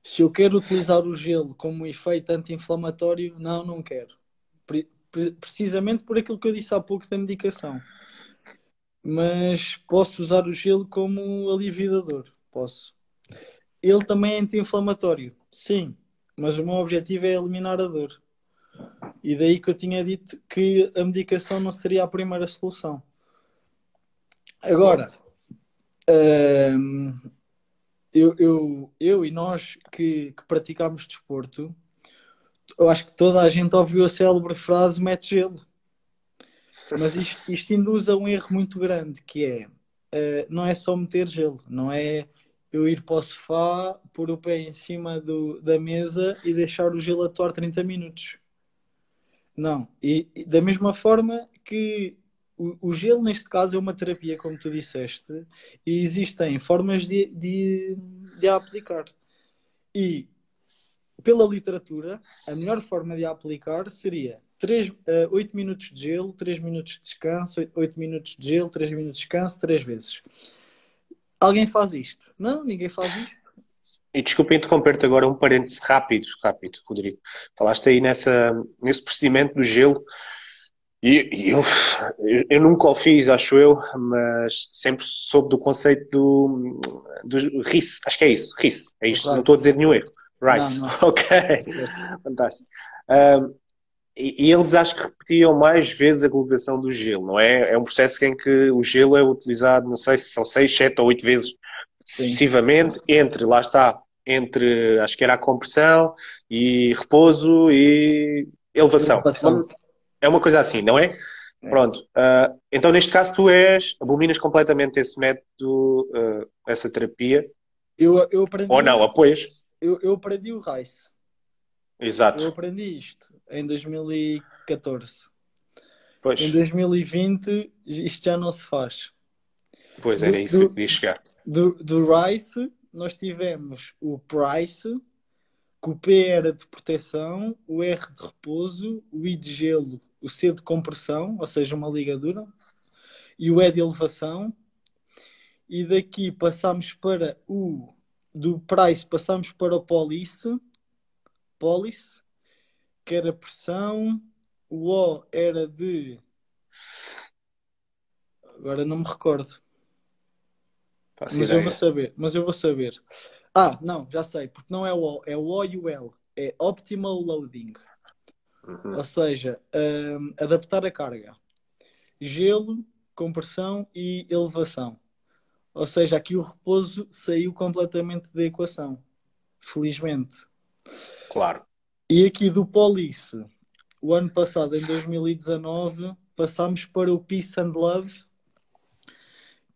Se eu quero utilizar o gelo como efeito anti-inflamatório, não, não quero. Precisamente por aquilo que eu disse há pouco da medicação mas posso usar o gelo como aliviador. Posso. Ele também é anti-inflamatório, sim, mas o meu objetivo é eliminar a dor. E daí que eu tinha dito que a medicação não seria a primeira solução. Agora, hum, eu, eu, eu e nós que, que praticamos desporto, eu acho que toda a gente ouviu a célebre frase mete gelo. Mas isto, isto induz a um erro muito grande, que é uh, não é só meter gelo, não é eu ir para o sofá, pôr o pé em cima do, da mesa e deixar o gelo atuar 30 minutos. Não. E, e da mesma forma que o, gelo, neste caso, é uma terapia, como tu disseste, e existem formas de, de, de a aplicar. E, pela literatura, a melhor forma de a aplicar seria 3, uh, 8 minutos de gelo, 3 minutos de descanso, 8, 8 minutos de gelo, 3 minutos de descanso, 3 vezes. Alguém faz isto? Não, ninguém faz isto. E desculpa interromper-te agora um parênteses rápido, rápido, Rodrigo. Falaste aí nessa, nesse procedimento do gelo. E, eu, eu, nunca o fiz, acho eu, mas sempre soube do conceito do, do RIS. Acho que é isso, RIS. É isto, não estou a dizer nenhum erro. Rice. Não, não. Ok. Fantástico. Um, e, eles acho que repetiam mais vezes a colocação do gelo, não é? É um processo em que o gelo é utilizado, não sei se são seis, sete ou oito vezes sucessivamente, entre, lá está, entre, acho que era a compressão e repouso e elevação. elevação. É uma coisa assim, não é? é. Pronto. Uh, então, neste caso, tu és, abominas completamente esse método, uh, essa terapia? Eu, eu aprendi. Ou não, apoias? Eu, eu aprendi o RICE. Exato. Eu aprendi isto em 2014. Pois. Em 2020 isto já não se faz. Pois era do, isso que eu queria chegar. Do, do Rice nós tivemos o Price, que o P era de proteção, o R de repouso, o I de gelo, o C de compressão, ou seja, uma ligadura, e o E de elevação. E daqui passamos para o do Price passamos para o Police, Police, que era pressão, o O era de. Agora não me recordo. Faço mas ideia. eu vou saber, mas eu vou saber. Ah, não, já sei, porque não é o O, é o O e o L. É Optimal Loading. Uhum. Ou seja, um, adaptar a carga. Gelo, compressão e elevação. Ou seja, aqui o repouso saiu completamente da equação. Felizmente. Claro. E aqui do Police, o ano passado, em 2019, passámos para o Peace and Love,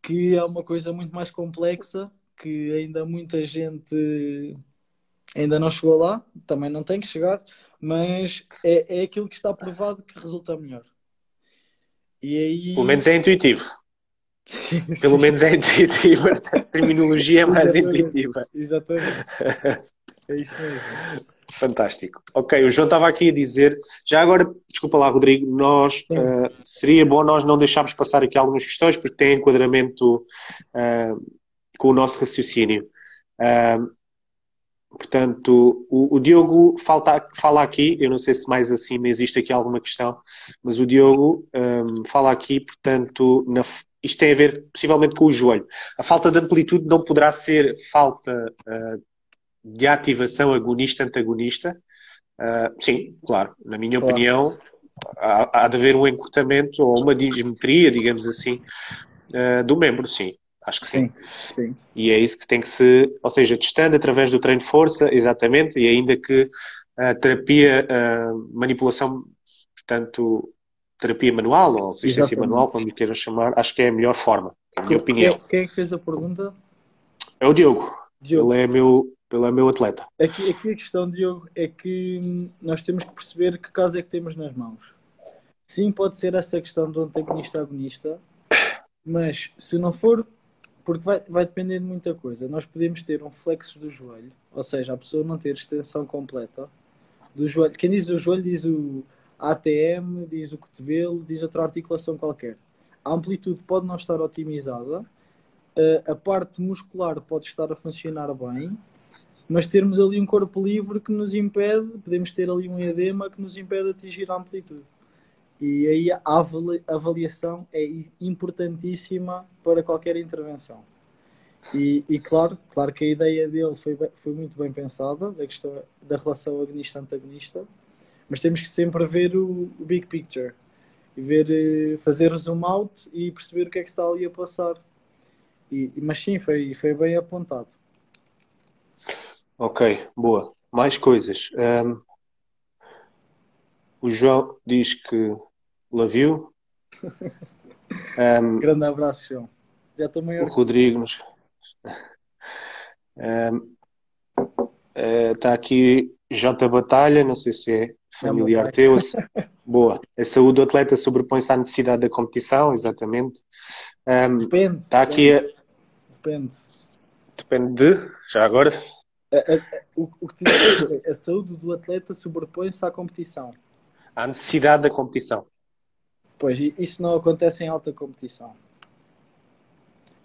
que é uma coisa muito mais complexa, que ainda muita gente ainda não chegou lá, também não tem que chegar, mas é, é aquilo que está provado que resulta melhor. E aí... Pelo menos é intuitivo. Pelo menos é intuitivo, a terminologia é mais Exatamente. intuitiva. Exatamente. É isso mesmo. Fantástico. Ok, o João estava aqui a dizer, já agora, desculpa lá, Rodrigo, nós uh, seria bom nós não deixarmos passar aqui algumas questões porque tem enquadramento uh, com o nosso raciocínio. Uh, portanto, o, o Diogo falta, fala aqui, eu não sei se mais acima existe aqui alguma questão, mas o Diogo um, fala aqui, portanto, na, isto tem a ver possivelmente com o joelho. A falta de amplitude não poderá ser falta de ativação agonista-antagonista? Uh, sim, claro. Na minha claro. opinião, há, há de haver um encurtamento ou uma dismetria, digamos assim, uh, do membro, sim. Acho que sim. sim. sim. E é isso que tem que se, ou seja, testando através do treino de força, exatamente, e ainda que a terapia, a manipulação, portanto, terapia manual ou resistência exatamente. manual, como queiram chamar, acho que é a melhor forma, é a minha opinião. Quem é que fez a pergunta? É o Diogo. Diogo. Ele é meu, ele é meu atleta. Aqui, aqui a questão, Diogo, é que nós temos que perceber que caso é que temos nas mãos. Sim, pode ser essa questão do antagonista-agonista, mas se não for porque vai, vai depender de muita coisa. Nós podemos ter um flexo do joelho, ou seja, a pessoa não ter extensão completa do joelho. Quem diz o joelho diz o ATM, diz o cotovelo, diz outra articulação qualquer. A amplitude pode não estar otimizada, a parte muscular pode estar a funcionar bem, mas termos ali um corpo livre que nos impede, podemos ter ali um edema que nos impede de atingir a amplitude. E aí a avaliação é importantíssima para qualquer intervenção. E, e, claro, claro que a ideia dele foi, foi muito bem pensada, da, questão, da relação agonista-antagonista, mas temos que sempre ver o, o, big picture e ver, eh, fazer zoom out e perceber o que é que está ali a passar. E, mas sim, foi, foi bem apontado. Ok, boa. Mais coisas. Um, o João diz que love you. Um, Grande abraço, João. Já estou maior. O Rodrigo um, Está uh, aqui J Batalha, não sei se é familiar é teu. Boa. A saúde do atleta sobrepõe-se à necessidade da competição, exatamente. Um, depende. Está aqui depende. A... depende. Depende de, já agora. A, a, o, o que te digo é a saúde do atleta sobrepõe-se à competição à necessidade da competição. Pois, isso não acontece em alta competição.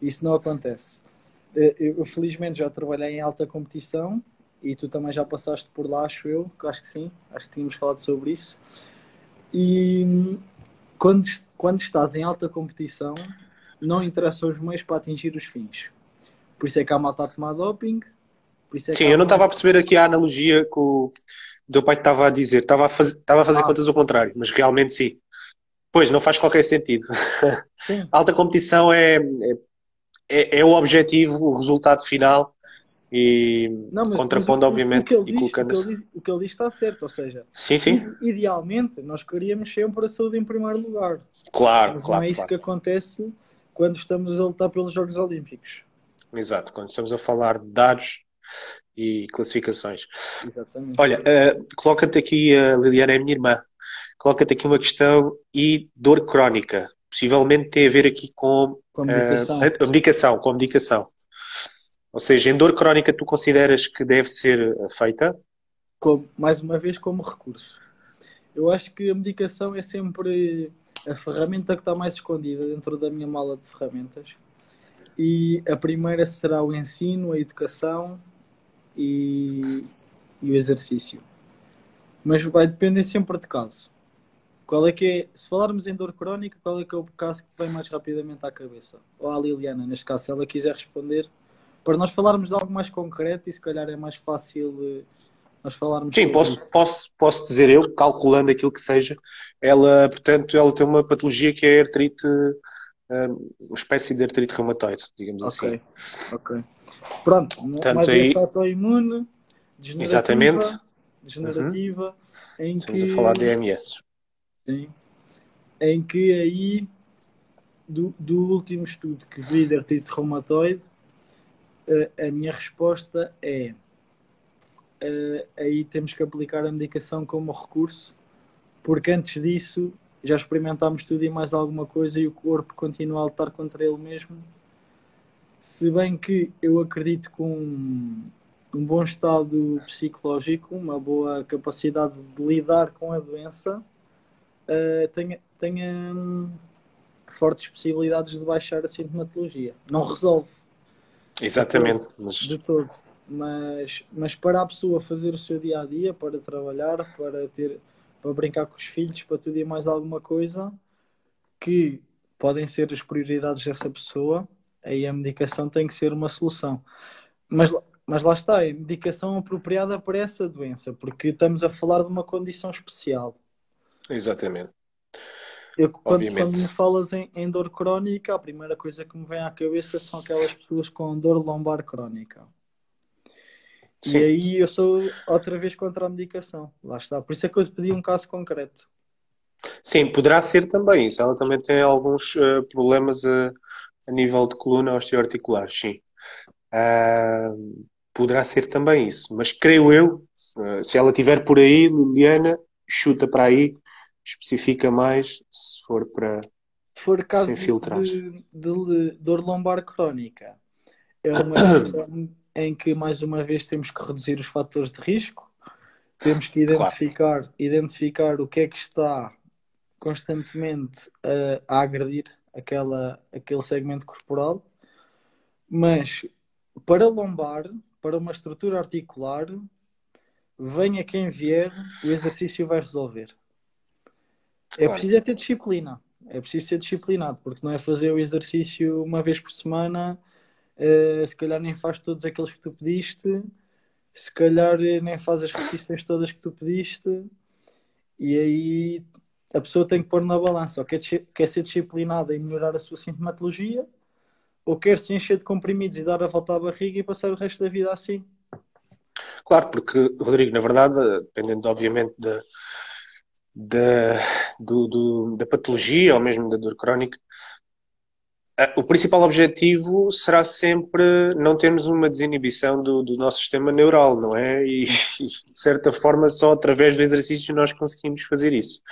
Isso não acontece. Eh, eu, felizmente já trabalhei em alta competição e tu também já passaste por lá, acho eu, acho que sim, acho que tínhamos falado sobre isso. E quando, quando estás em alta competição, não interessam os meios para atingir os fins. Por isso é que há malta a tomar doping. É sim, eu não estava a perceber aqui a analogia com, teu pai estava a dizer, estava a, faz, estava a fazer ah. contas ao contrário, mas realmente sim. Pois, não faz qualquer sentido. Alta competição é, é, é, o objetivo, o resultado final e não, mas, contrapondo, mas, obviamente, o, o e colocando. O que, diz, o que, ele diz, está certo, ou seja, sim, sim. idealmente nós queríamos sempre a saúde em primeiro lugar. Claro, mas claro. Não é isso claro. que acontece quando estamos a lutar pelos Jogos Olímpicos. Exato, quando estamos a falar de dados e classificações. Exatamente. Olha, uh, coloca-te aqui, a uh, Liliana é minha irmã, coloca-te aqui uma questão e dor crónica. Possivelmente tem a ver aqui com, com a medicação. Uh, a medicação, com a medicação. Ou seja, em dor crónica tu consideras que deve ser feita? Como, mais uma vez, como recurso. Eu acho que a medicação é sempre a ferramenta que está mais escondida dentro da minha mala de ferramentas. E a primeira será o ensino, a educação, e, e o exercício. Mas vai depender sempre de caso. Qual é que é, se falarmos em dor crónica, qual é que é o caso que te vem mais rapidamente à cabeça? Ou à Liliana, neste caso, se ela quiser responder, para nós falarmos de algo mais concreto e se calhar é mais fácil eh, nós falarmos. Sim, posso, posso, posso dizer eu, calculando aquilo que seja, ela, portanto, ela tem uma patologia que é artrite uma espécie de artrite reumatoide, digamos okay. assim. Ok. Pronto, Portanto, uma doença aí... autoimune, degenerativa, Exatamente. degenerativa, uhum. em Estamos que... a falar de EMS. Sim. Em que aí, do, do último estudo que vi de artrite reumatoide, a, a minha resposta é Uh, aí temos que aplicar a medicação como recurso, porque antes disso já experimentámos tudo e mais alguma coisa e o corpo continua a lutar contra ele mesmo. Se bem que eu acredito com um, um bom estado psicológico, uma boa capacidade de lidar com a doença, uh, tenha, tenha hum, fortes possibilidades de baixar a sintomatologia. Não resolve. Exatamente. De todo. Mas... De todo. Mas, mas para a pessoa fazer o seu dia a dia, para trabalhar, para ter para brincar com os filhos, para tudo e mais alguma coisa que podem ser as prioridades dessa pessoa, aí a medicação tem que ser uma solução. Mas, mas lá está, a medicação apropriada para essa doença, porque estamos a falar de uma condição especial. Exatamente. Eu, quando, quando, me falas em, em, dor crónica, a primeira coisa que me vem à cabeça são aquelas pessoas com dor lombar crónica. Sim. E aí eu sou outra vez contra a medicação. Lá está. Por isso é que eu te pedi um caso concreto. Sim, poderá ser também isso. Ela também tem alguns uh, problemas uh, a nível de coluna osteoarticular, sim. Uh, poderá ser também isso. Mas creio eu, se ela estiver por aí, Liliana, chuta para aí, especifica mais se for para se for caso de, de, de, dor lombar crónica. É uma questão em que mais uma vez temos que reduzir os fatores de risco, temos que identificar, claro. identificar o que é que está constantemente a, a agredir aquela, aquele segmento corporal, mas para lombar, para uma estrutura articular, venha quem vier, o exercício vai resolver. É preciso é ter disciplina. É preciso ser disciplinado, porque não é fazer o exercício uma vez por semana, uh, se calhar nem faz todos aqueles que tu pediste, se calhar nem faz as repetições todas que tu pediste, e aí a pessoa tem que pôr na balança, ou quer, quer ser disciplinada e melhorar a sua sintomatologia, ou quer se encher de comprimidos e dar a volta à barriga e passar o resto da vida assim. Claro, porque, Rodrigo, na verdade, dependendo obviamente da, da, do, do, da patologia ou mesmo da dor crónica, o principal objetivo será sempre não termos uma desinibição do, do nosso sistema neural, não é? E, e, de certa forma, só através do exercício nós conseguimos fazer isso.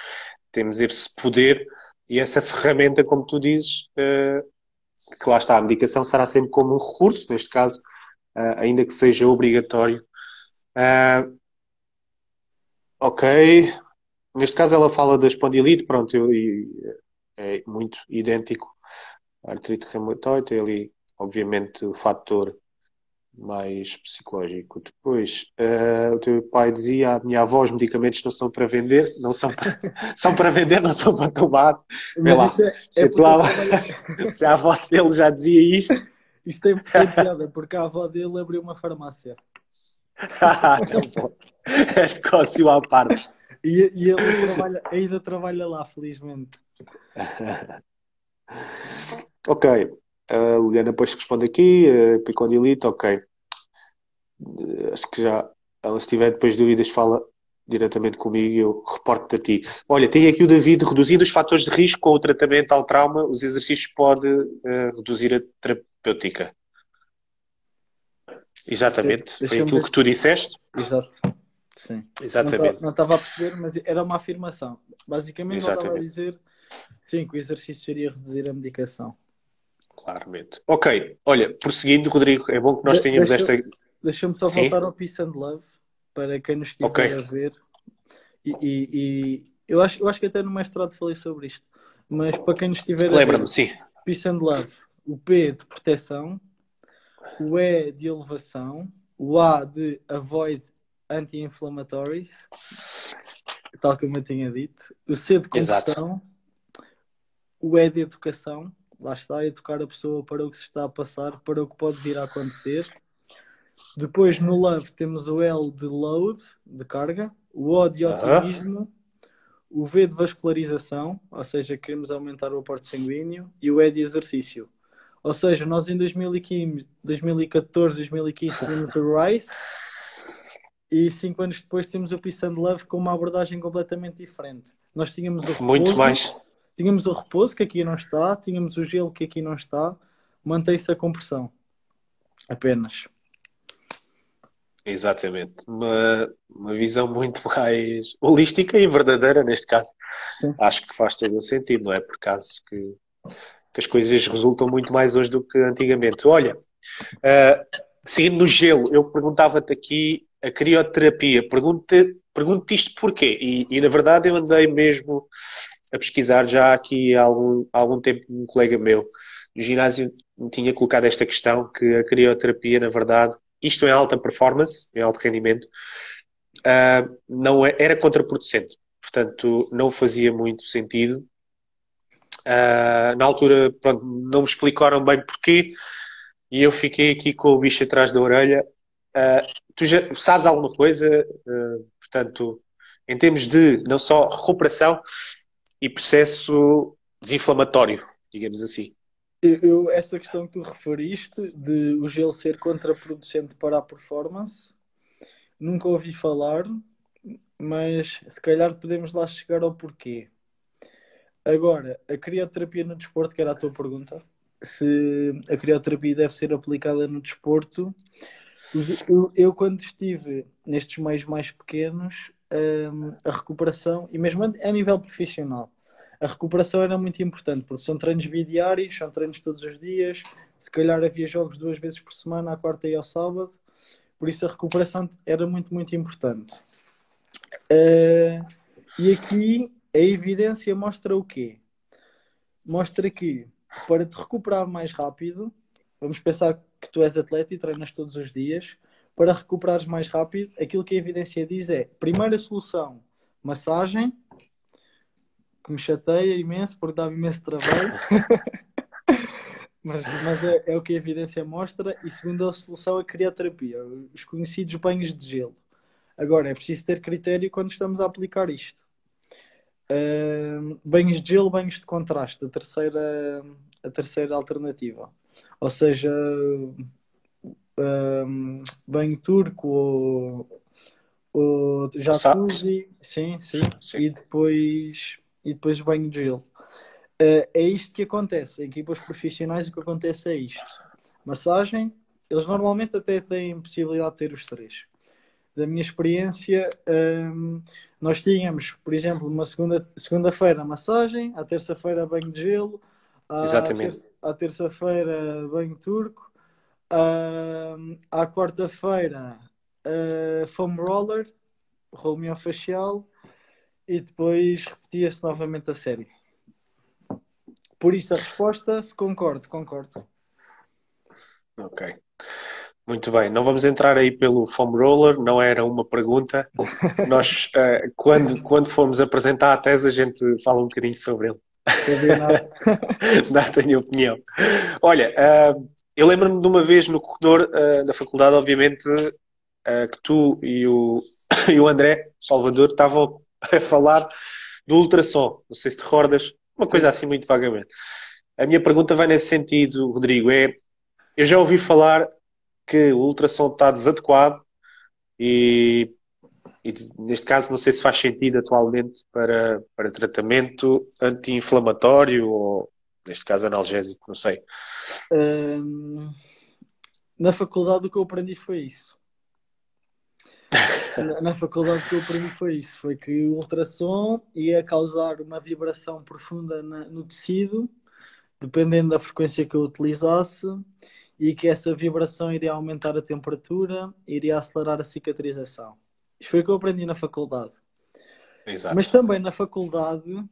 Temos esse poder e essa ferramenta, como tu dizes, uh, que lá está, a medicação será sempre como um recurso, neste caso, uh, ainda que seja obrigatório. Ok. Neste caso ela fala da espondilite, pronto, eu, é muito idêntico à artrite reumatoide, é ali, obviamente, o fator mais psicológico. Depois, uh, o teu pai dizia, a minha avó, os medicamentos não são para vender, não são para, são para vender, não são para tomar. Mas é, se, é tua, se a avó dele já dizia isto. Isso tem, tem piada, porque a avó dele abriu uma farmácia. ah, é negócio à parte. E, e ele trabalha, ainda trabalha lá, felizmente. Ok. A Liliana depois responde aqui, uh, picondilite, ok. Uh, acho que já ela se tiver depois dúvidas fala diretamente comigo e eu reporto-te a ti. Olha, tem aqui o David, reduzindo os fatores de risco com o tratamento ao trauma, os exercícios pode uh, reduzir a terapêutica. Exatamente, foi aquilo que tu disseste. Exato. Sim. Exatamente. Não estava a perceber, mas era uma afirmação. Basicamente, eu estava a dizer sim, que o exercício iria reduzir a medicação. Claramente. Ok, olha, prosseguindo, Rodrigo, é bom que nós tenhamos deixa, esta. Deixa-me só sim? voltar ao Peace and Love para quem nos estiver okay. a ver. E, e, e, eu, acho, eu acho que até no mestrado falei sobre isto, mas para quem nos estiver a ver. Lembra-me, sim. Peace and Love, o P de proteção, o E de elevação, o A de avoid anti-inflamatórios, tal como eu tinha dito, o C de compressão, o E de educação, lá está, educar a pessoa para o que se está a passar, para o que pode vir a acontecer. Depois no Love temos o L de load, de carga, o O de otimismo, o V de vascularização, ou seja, queremos aumentar o aporte sanguíneo, e o E de exercício. Ou seja, nós em 2015, 2014, 2015 tínhamos o Rice, e cinco anos depois temos o Peace and Love com uma abordagem completamente diferente. Nós tínhamos o repouso, Muito mais. Tínhamos o repouso, que aqui não está, tínhamos o gelo, que aqui não está, mantém-se a compressão. Apenas. Exatamente. Uma, uma visão muito mais holística e verdadeira neste caso. Sim. Acho que faz todo o sentido, não é? Por caso que, que as coisas resultam muito mais hoje do que antigamente. Olha, uh, seguindo no gelo, eu perguntava-te aqui a crioterapia. Pergunto-te pergunto isto porquê. E, e, na verdade eu andei mesmo a pesquisar já aqui há algum, há algum tempo um colega meu no ginásio me tinha colocado esta questão que a crioterapia, na verdade, isto é alta performance, é alto rendimento, uh, não é, era contraproducente. Portanto, não fazia muito sentido. Uh, na altura, pronto, não me explicaram bem porquê e eu fiquei aqui com o bicho atrás da orelha. Uh, tu já sabes alguma coisa? Portanto, em termos de não só recuperação e processo desinflamatório, digamos assim. Eu, essa questão que tu referiste de o gelo ser contraproducente para a performance, nunca ouvi falar, mas se calhar podemos lá chegar ao porquê. Agora, a crioterapia no desporto, que era a tua pergunta, se a crioterapia deve ser aplicada no desporto, eu, eu quando estive nestes meios mais pequenos, um, a recuperação, e mesmo a nível profissional, a recuperação era muito importante, porque são treinos bidiários, são treinos todos os dias, se calhar havia jogos duas vezes por semana, à quarta e ao sábado, por isso a recuperação era muito, muito importante. Uh, e aqui a evidência mostra o quê? Mostra que para te recuperar mais rápido, vamos pensar que tu és atleta e treinas todos os dias, para recuperares mais rápido, aquilo que a evidência diz é: primeira solução, massagem, que me chateia imenso porque dá imenso trabalho. mas, mas é, é, o que a evidência mostra. E segunda solução, a crioterapia, os conhecidos banhos de gelo. Agora, é preciso ter critério quando estamos a aplicar isto. Uh, banhos de gelo, banhos de contraste, a terceira, a terceira alternativa. Ou seja, um, banho turco ou, ou jacuzzi, sim, sim, sim, e depois e depois banho de gelo. Uh, é isto que acontece. Em equipas profissionais o que acontece é isto. Massagem, eles normalmente até têm possibilidade de ter os três. Da minha experiência, um, nós tínhamos, por exemplo, uma segunda, segunda-feira massagem, à terça-feira banho de gelo, à, Exatamente. à terça-feira banho turco, Uh, à quarta-feira, uh, foam roller, rolo miofascial e depois repetia-se novamente a série. Por isso a resposta, se concordo, concordo. Ok. Muito bem, não vamos entrar aí pelo foam roller, não era uma pergunta. Nós, uh, quando, quando formos apresentar a tese, a gente fala um bocadinho sobre ele. Dar-te a minha opinião. Olha, uh, eu lembro-me de uma vez no corredor uh, da faculdade, obviamente, uh, que tu e o, e o André Salvador estavam a falar do ultrassom. Não sei se te recordas, uma coisa assim muito vagamente. A minha pergunta vai nesse sentido, Rodrigo, é eu já ouvi falar que o ultrassom está desadequado e, e, neste caso não sei se faz sentido atualmente para, para tratamento anti-inflamatório ou neste caso analgésico, não sei. Na faculdade o que eu aprendi foi isso. na, na faculdade o que eu aprendi foi isso, foi que o ultrassom ia causar uma vibração profunda na, no tecido, dependendo da frequência que eu utilizasse, e que essa vibração iria aumentar a temperatura, iria acelerar a cicatrização. Isto foi o que eu aprendi na faculdade. Exato. Mas também na faculdade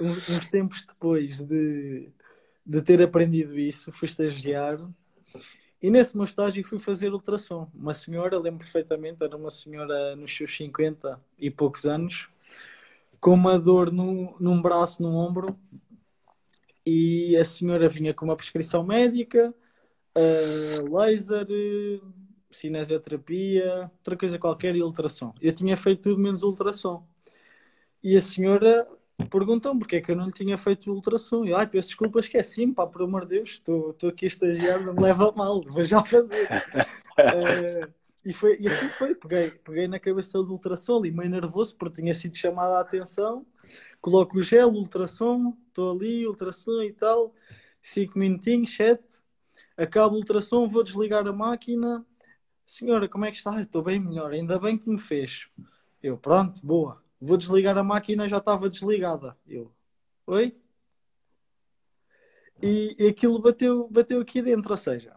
uns tempos depois de, de ter aprendido isso, fui estagiar e nesse meu estágio fui fazer ultrassom. Uma senhora, lembro perfeitamente, era uma senhora nos seus 50 e poucos anos, com uma dor no, num braço, num ombro, e a senhora vinha com uma prescrição médica, uh, laser, cinesioterapia, outra coisa qualquer e ultrassom. Eu tinha feito tudo menos ultrassom. E a senhora perguntam porque é que eu não lhe tinha feito o ultrassom. Eu, ai, peço desculpas, esqueci-me, pá, por amor de Deus, estou aqui a estagiar, não me leva mal, vou já fazer. uh, e, foi, e assim foi, peguei, peguei na cabeça do ultrassom e meio nervoso porque tinha sido chamada a atenção. Coloco o gel, ultrassom, estou ali, ultrassom e tal, cinco minutinhos, sete, acabo o ultrassom, vou desligar a máquina. Senhora, como é que está? Estou bem melhor, ainda bem que me fez. Eu, pronto, boa vou desligar a máquina, já estava desligada. Eu, oi? E, e aquilo bateu, bateu aqui dentro, ou seja,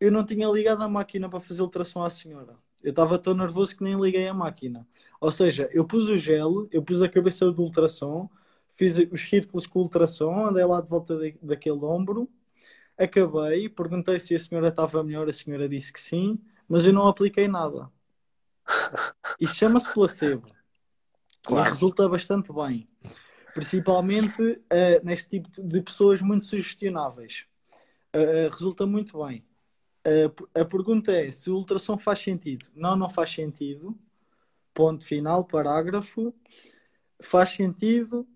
eu não tinha ligado a máquina para fazer ultrassom à senhora. Eu estava tão nervoso que nem liguei a máquina. Ou seja, eu pus o gel, eu pus a cabeça do ultrassom, fiz os círculos com o ultrassom, andei lá de volta de, daquele ombro, acabei, perguntei se a senhora estava melhor, a senhora disse que sim, mas eu não apliquei nada. Isto chama-se placebo. Claro. E resulta bastante bem. Principalmente uh, neste tipo de pessoas muito sugestionáveis. Uh, resulta muito bem. Uh, a pergunta é se o ultrassom faz sentido. Não, não faz sentido, ponto final, parágrafo, faz sentido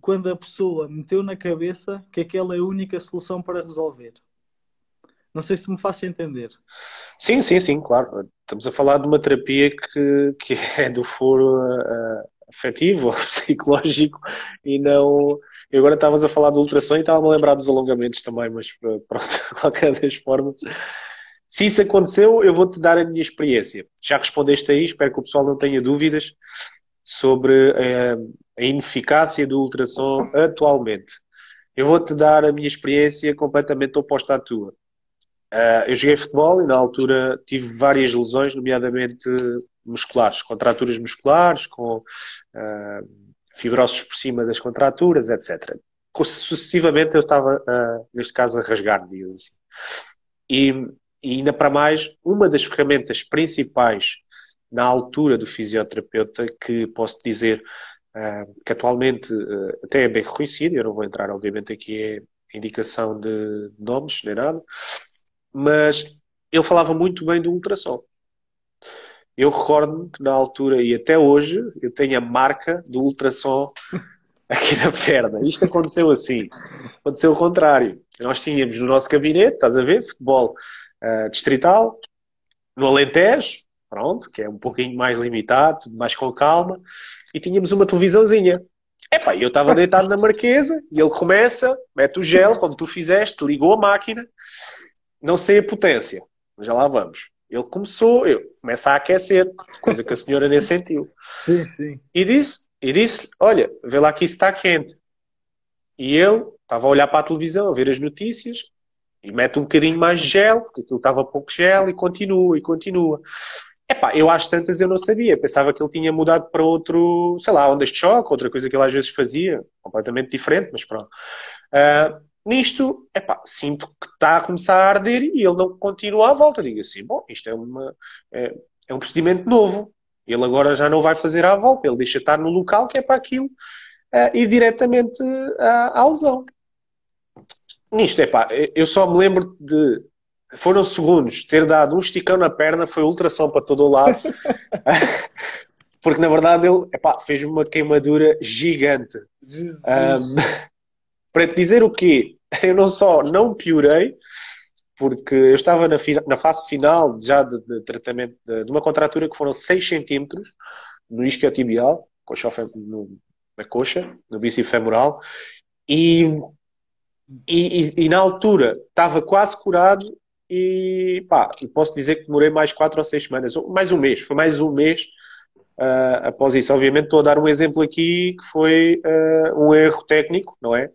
quando a pessoa meteu na cabeça que aquela é a única solução para resolver. Não sei se me faço entender. Sim, sim, sim, claro. Estamos a falar de uma terapia que, que é do foro uh, afetivo ou psicológico e não. Eu agora estavas a falar de ultrassom e estava-me a lembrar dos alongamentos também, mas eh, pronto, de qualquer das formas. Se isso aconteceu, eu vou-te dar a minha experiência. Já respondeste aí, espero que o pessoal não tenha dúvidas sobre uh, a ineficácia do ultrassom atualmente. Eu vou-te dar a minha experiência completamente oposta à tua. Uh, eu joguei futebol e na altura tive várias lesões, nomeadamente musculares, contraturas musculares, com uh, fibrosos por cima das contraturas, etc. Sucessivamente eu estava, uh, neste caso, a rasgar, digamos assim. E, e ainda para mais, uma das ferramentas principais na altura do fisioterapeuta, que posso dizer uh, que atualmente uh, até é bem reconhecido, eu não vou entrar, obviamente, aqui em indicação de nomes nem nada, mas ele falava muito bem do ultrassom. Eu recordo-me que na altura e até hoje eu tenho a marca do ultrassom aqui na perna. Isto aconteceu assim. Aconteceu o contrário. Nós tínhamos no nosso gabinete, estás a ver, futebol uh, distrital, no Alentejo, pronto, que é um pouquinho mais limitado, tudo mais com calma, e tínhamos uma televisãozinha. Epá, eu estava deitado na marquesa e ele começa, mete o gel, como tu fizeste, ligou a máquina não sei a potência, mas já lá vamos. Ele começou, eu começa a aquecer, coisa que a senhora nem sentiu. Sim, sim. E disse, e disse, olha, vê lá que isso está quente. E eu estava a olhar para a televisão, a ver as notícias, e mete um bocadinho mais de gel, porque aquilo estava pouco gel, e continua, e continua. Epá, eu às tantas eu não sabia, pensava que ele tinha mudado para outro, sei lá, ondas de choque, outra coisa que ele às vezes fazia, completamente diferente, mas pronto. Uh, Nisto, epá, sinto que está a começar a arder e ele não continua à volta. Digo assim, bom, isto é, uma, é, é um procedimento novo. Ele agora já não vai fazer à volta, ele deixa estar no local que é para aquilo uh, ir diretamente à, à lesão. Nisto, epá, eu só me lembro de foram segundos ter dado um esticão na perna, foi ultrassom para todo o lado. Porque na verdade ele epá, fez uma queimadura gigante. Um, para te dizer o quê? eu não só não piorei, porque eu estava na, na fase final já de, de tratamento de, de, uma contratura que foram 6 centímetros no isquiotibial, na coxa, no bíceps femoral, e, e, e, na altura estava quase curado e pá, posso dizer que demorei mais 4 ou 6 semanas, mais um mês, foi mais um mês uh, após isso. Obviamente estou a dar um exemplo aqui que foi uh, um erro técnico, não é?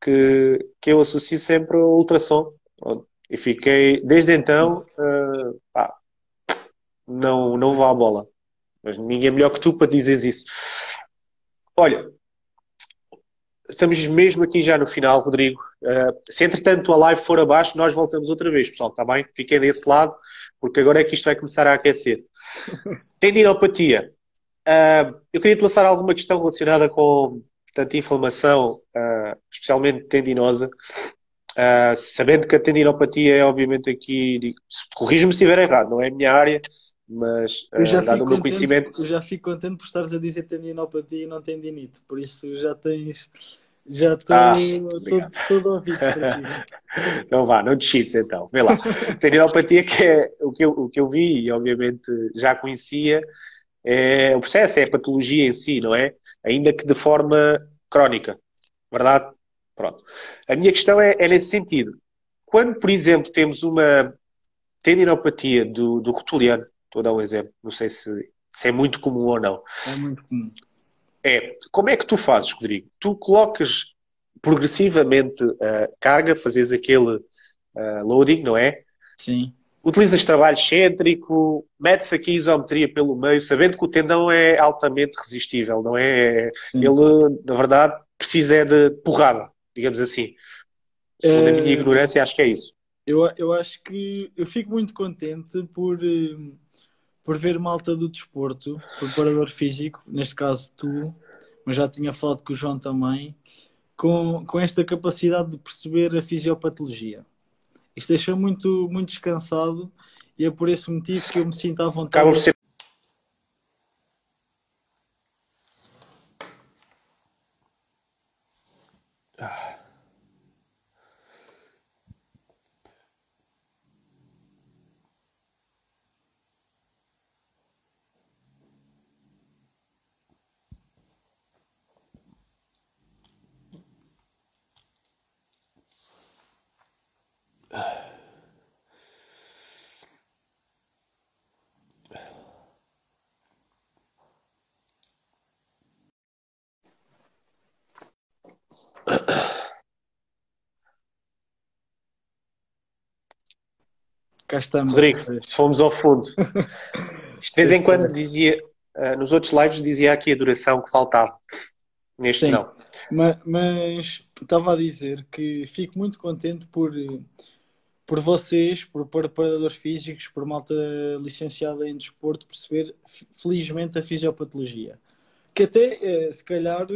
Que, que eu associo sempre ao ultrassom. E fiquei, desde então, uh, pá, não, não vou à bola. Mas ninguém é melhor que tu para dizeres isso. Olha, estamos mesmo aqui já no final, Rodrigo. Uh, se entretanto a live for abaixo, nós voltamos outra vez, pessoal, está bem? Fiquem desse lado, porque agora é que isto vai começar a aquecer. Tendinopatia. Uh, eu queria te lançar alguma questão relacionada com portanto, inflamação, uh, especialmente tendinosa, uh, sabendo que a tendinopatia é, obviamente, aqui, corrijo-me se estiver errado, não é a minha área, mas uh, dado o meu conhecimento. Eu já fico contente por estares a dizer tendinopatia e não tendinite, por isso já tens. Já estou ah, todo, todo ouvido para ti. Não vá, não te cheats então. Vê lá. Tendinopatia que é o que, eu, o que eu vi e obviamente já conhecia, é, o processo é a patologia em si, não é? Ainda que de forma crónica, verdade? Pronto. A minha questão é, é nesse sentido. Quando, por exemplo, temos uma tendinopatia do, do rotuliano, estou a dar um exemplo, não sei se, se é muito comum ou não. É muito comum. É, como é que tu fazes, Rodrigo? Tu colocas progressivamente a carga, fazes aquele uh, loading, não é? Sim utilizas trabalho excêntrico, metes aqui isometria pelo meio, sabendo que o tendão é altamente resistível, não é? Ele, na verdade, precisa é de porrada, digamos assim. Segundo é... a minha ignorância, acho que é isso. Eu, eu acho que eu fico muito contente por, eh, por ver malta do desporto, preparador físico, neste caso tu, mas já tinha falado com o João também, com, com esta capacidade de perceber a fisiopatologia. Isto deixou muito, muito descansado e é por esse motivo que eu me sinto à vontade. Acaba por ser Cá estamos. Rodrigo, fomos ao fundo. De vez em quando dizia, uh, nos outros lives dizia aqui a duração que faltava. Neste Sim, não. Mas, mas, estava a dizer que fico muito contente por, por vocês, por preparadores físicos, por malta licenciada em desporto, perceber felizmente a fisiopatologia. Que até, eh, se calhar,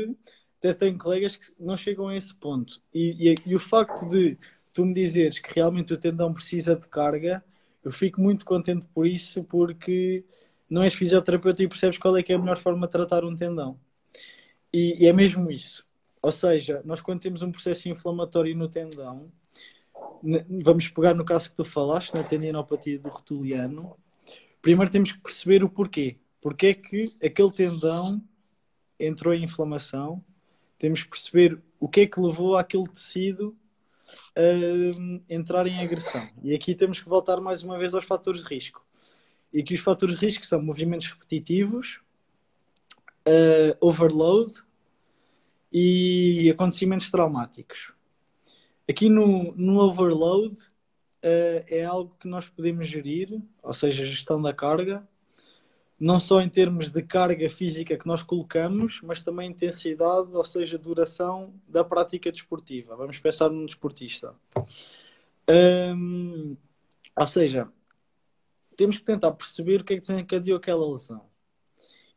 até tenho colegas que não chegam a esse ponto. E, e, e o facto de tu me dizeres que realmente o tendão precisa de carga, eu fico muito contente por isso, porque não és fisioterapeuta e percebes qual é que é a melhor forma de tratar um tendão. E, e é mesmo isso. Ou seja, nós quando temos um processo inflamatório no tendão, vamos pegar no caso que tu falaste, na tendinopatia do rotuliano, primeiro temos que perceber o porquê. Porquê é que aquele tendão entrou em inflamação, temos que perceber o que é que levou aquele tecido a entrar em agressão. E aqui temos que voltar mais uma vez aos fatores de risco. E que os fatores de risco são movimentos repetitivos, uh, overload e acontecimentos traumáticos. Aqui no, no overload uh, é algo que nós podemos gerir, ou seja, gestão da carga, não só em termos de carga física que nós colocamos, mas também intensidade, ou seja, duração da prática desportiva. Vamos pensar num desportista. Um, ou seja, temos que tentar perceber o que é que desencadeou aquela lesão.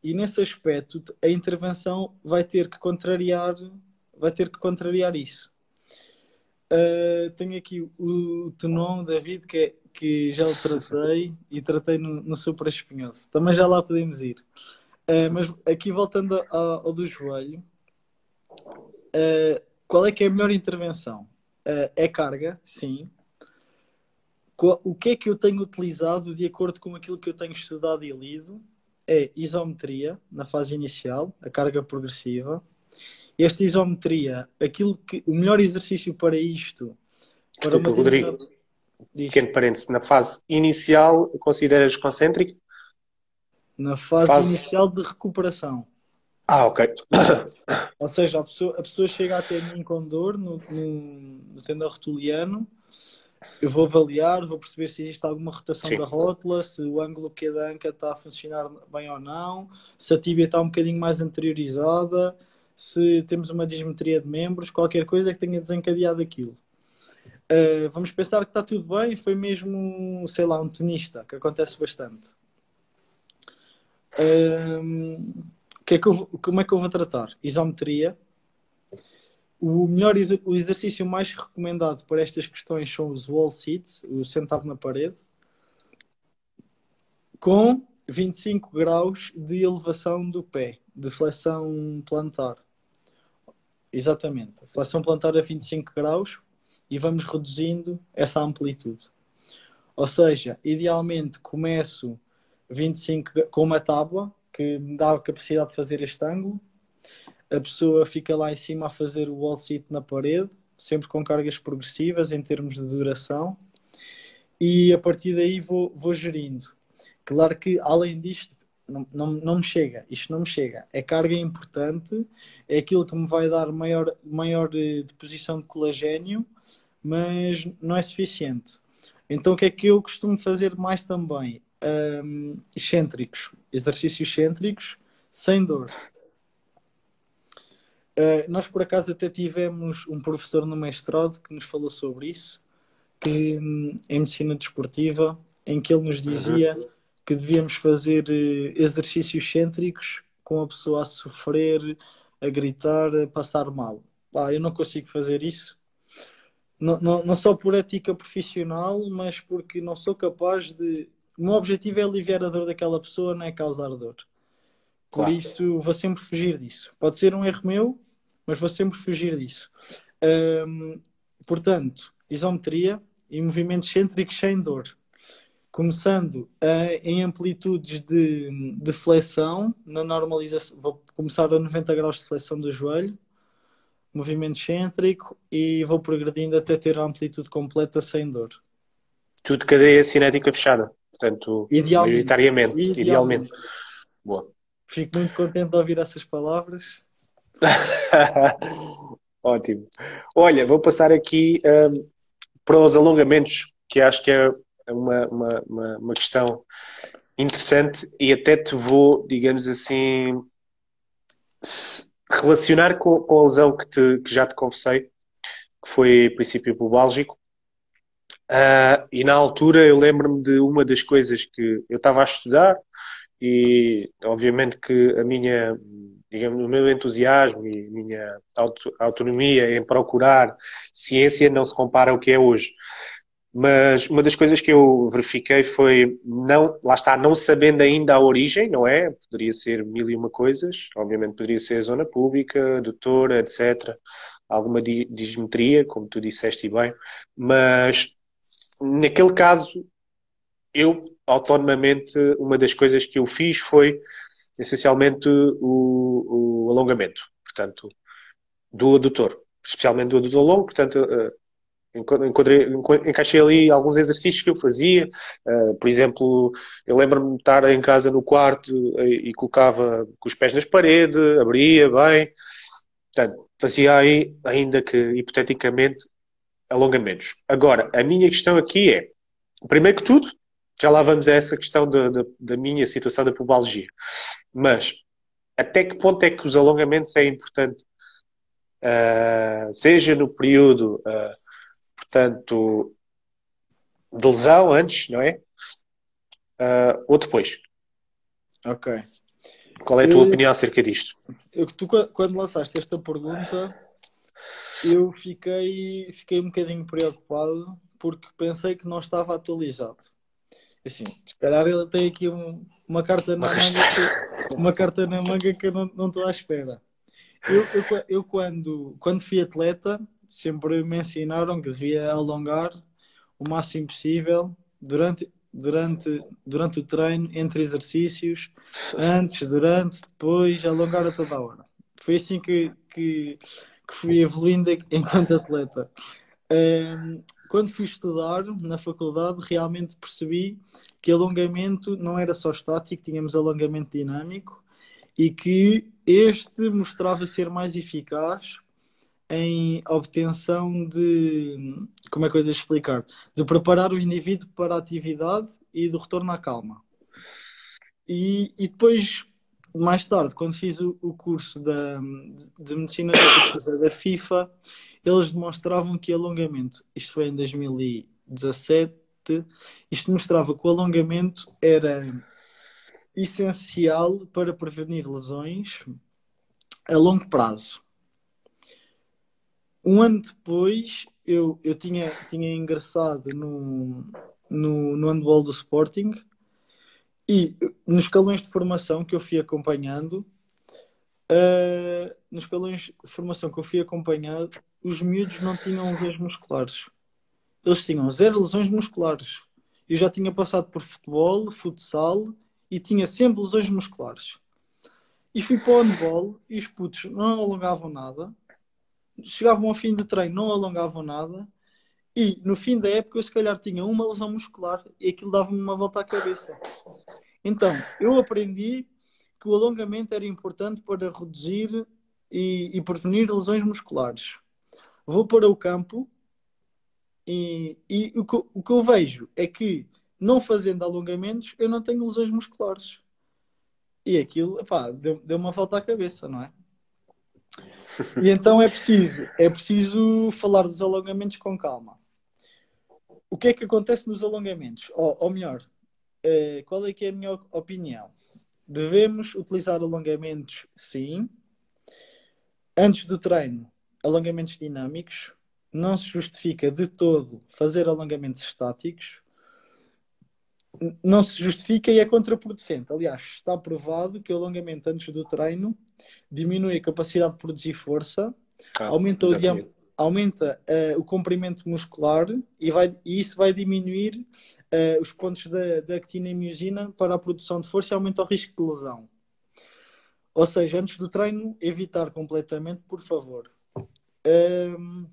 E nesse aspecto, a intervenção vai ter que contrariar, vai ter que contrariar isso. Uh, tenho aqui o, o Tenon David, que, é, que já o tratei e tratei no, no Super Espinhoso. Também já lá podemos ir. Uh, mas aqui voltando ao, ao do joelho, uh, qual é que é a melhor intervenção? é carga, sim. O que é que eu tenho utilizado de acordo com aquilo que eu tenho estudado e lido? é isometria na fase inicial, a carga progressiva. Esta isometria, aquilo que o melhor exercício para isto, para Desculpa, uma Rodrigo, pequeno parênteses, na fase inicial consideras concêntrico? Na fase, fase, inicial de recuperação. Ah, ok. Ou seja, a pessoa, a pessoa chega até mim com dor no, no, no tendão rotuliano eu vou avaliar, vou perceber se existe alguma rotação Sim. da rótula, se o ângulo que é da anca está a funcionar bem ou não, se a tíbia está um bocadinho mais anteriorizada, se temos uma dismetria de membros, qualquer coisa que tenha desencadeado aquilo. Uh, vamos pensar que está tudo bem, foi mesmo, sei lá, um tenista, que acontece bastante. Uh, que é que eu, como é que eu vou tratar? Isometria, o melhor o exercício mais recomendado para estas questões são os wall sits, o sentado na parede, com 25 graus de elevação do pé, de flexão plantar. Exatamente. Flexão plantar a 25 graus e vamos reduzindo essa amplitude. Ou seja, idealmente começo 25 com uma tábua que me dá a capacidade de fazer este ângulo a pessoa fica lá em cima a fazer o wall sit na parede, sempre com cargas progressivas em termos de duração, e a partir daí vou, vou gerindo. Claro que além disto, não, não, não me chega, isto não me chega. É carga importante, é aquilo que me vai dar maior, maior eh, deposição de colagênio, mas não é suficiente. Então o que é que eu costumo fazer mais também? Um, excêntricos, exercícios excêntricos sem dor. Uh, nós, por acaso, até tivemos um professor no mestrado que nos falou sobre isso, que, hum, em medicina desportiva, em que ele nos dizia uhum. que devíamos fazer uh, exercícios cêntricos com a pessoa a sofrer, a gritar, a passar mal. Ah, eu não consigo fazer isso. Não, não, não só por ética profissional, mas porque não sou capaz de. O meu objetivo é aliviar a dor daquela pessoa, não é causar dor. Por claro. isso, vou sempre fugir disso. Pode ser um erro meu, mas vou sempre fugir disso. Portanto, isometria e movimentos cêntricos sem dor. Começando em amplitudes de, de flexão, na normalização, vou começar a 90 graus de flexão do joelho, movimento cêntrico e vou progredindo até ter a amplitude completa sem dor. Tudo cadeia cinética fechada, portanto, idealmente, maioritariamente, idealmente. idealmente. Boa. Fico muito contente de ouvir essas palavras Ótimo. Olha, vou passar aqui um, para os alongamentos, que acho que é uma, uma, uma, uma questão interessante e até te vou, digamos assim, relacionar com, com a lesão que, te, que já te confessei, que foi princípio bubálgico. Uh, e na altura eu lembro-me de uma das coisas que eu estava a estudar e obviamente que a minha, digamos, o meu entusiasmo e a minha auto, autonomia em procurar ciência não se compara ao que é hoje. Mas uma das coisas que eu verifiquei foi, não, lá está, não sabendo ainda a origem, não é? Poderia ser mil e uma coisas, obviamente poderia ser zona pública, doutora, etc. Alguma dismetria, como tu disseste bem, mas naquele caso, eu, autonomamente, uma das coisas que eu fiz foi, essencialmente, o, o alongamento, portanto, do adutor, especialmente do adutor longo, portanto, eh, encontrei, encaixei ali alguns exercícios que eu fazia. Uh, por exemplo, eu lembro-me de estar em casa no quarto e, e, colocava com os pés nas paredes, abria bem. Portanto, fazia aí, ainda que hipoteticamente, alongamentos. Agora, a minha questão aqui é, primeiro que tudo, já lá vamos a essa questão da, da, da minha situação da pubalgia. Mas, até que ponto é que os alongamentos é importante? Uh, seja no período uh, portanto, de lesão antes, não é? Uh, ou depois. Ok. Qual é a tua eu, opinião acerca disto? Eu, tu, quando lançaste esta pergunta, eu fiquei, fiquei um bocadinho preocupado porque pensei que não estava atualizado. Assim, se calhar ele tem aqui um, uma carta na manga que, uma carta na manga que eu não, não estou à espera. Eu, eu, eu, quando, quando fui atleta, sempre me ensinaram que devia alongar o máximo possível durante, durante, durante o treino, entre exercícios, antes, durante, depois, alongar a toda a hora. Foi assim que, que, que fui evoluindo enquanto atleta. Um, quando fui estudar na faculdade, realmente percebi que alongamento não era só estático, tínhamos alongamento dinâmico e que este mostrava ser mais eficaz em obtenção de. Como é que eu devo explicar? De preparar o indivíduo para a atividade e do retorno à calma. E, e depois, mais tarde, quando fiz o, o curso da, de medicina da FIFA, eles demonstravam que alongamento, isto foi em 2017, isto mostrava que o alongamento era essencial para prevenir lesões a longo prazo um ano depois, eu, eu tinha, tinha ingressado no, no, no handball do Sporting e nos escalões de formação que eu fui acompanhando, uh, nos escalões de formação que eu fui acompanhado, os miúdos não tinham lesões musculares. Eles tinham zero lesões musculares. Eu já tinha passado por futebol, futsal e tinha sempre lesões musculares. E fui para o handball e os putos não alongavam nada chegavam ao fim do treino, não alongavam nada e no fim da época eu se calhar tinha uma lesão muscular e aquilo dava-me uma volta à cabeça. Então, eu aprendi que o alongamento era importante para reduzir e, e prevenir lesões musculares. Vou para o campo e, e o, que, o que eu vejo é que não fazendo alongamentos eu não tenho lesões musculares. E aquilo, pá, deu, deu uma volta à cabeça, não é? E então é preciso, é preciso falar dos alongamentos com calma. O que é que acontece nos alongamentos? Ou, ou melhor, eh, qual é que é a minha opinião? Devemos utilizar alongamentos, sim. Antes do treino, alongamentos dinâmicos. Não se justifica de todo fazer alongamentos estáticos. Não se justifica e é contraproducente. Aliás, está provado que o alongamento antes do treino diminui a capacidade de produzir força, ah, aumenta, o, aumenta uh, o comprimento muscular e, vai, e isso vai diminuir uh, os pontos da, da actina e miosina para a produção de força e aumenta o risco de lesão. Ou seja, antes do treino, evitar completamente, por favor. Um,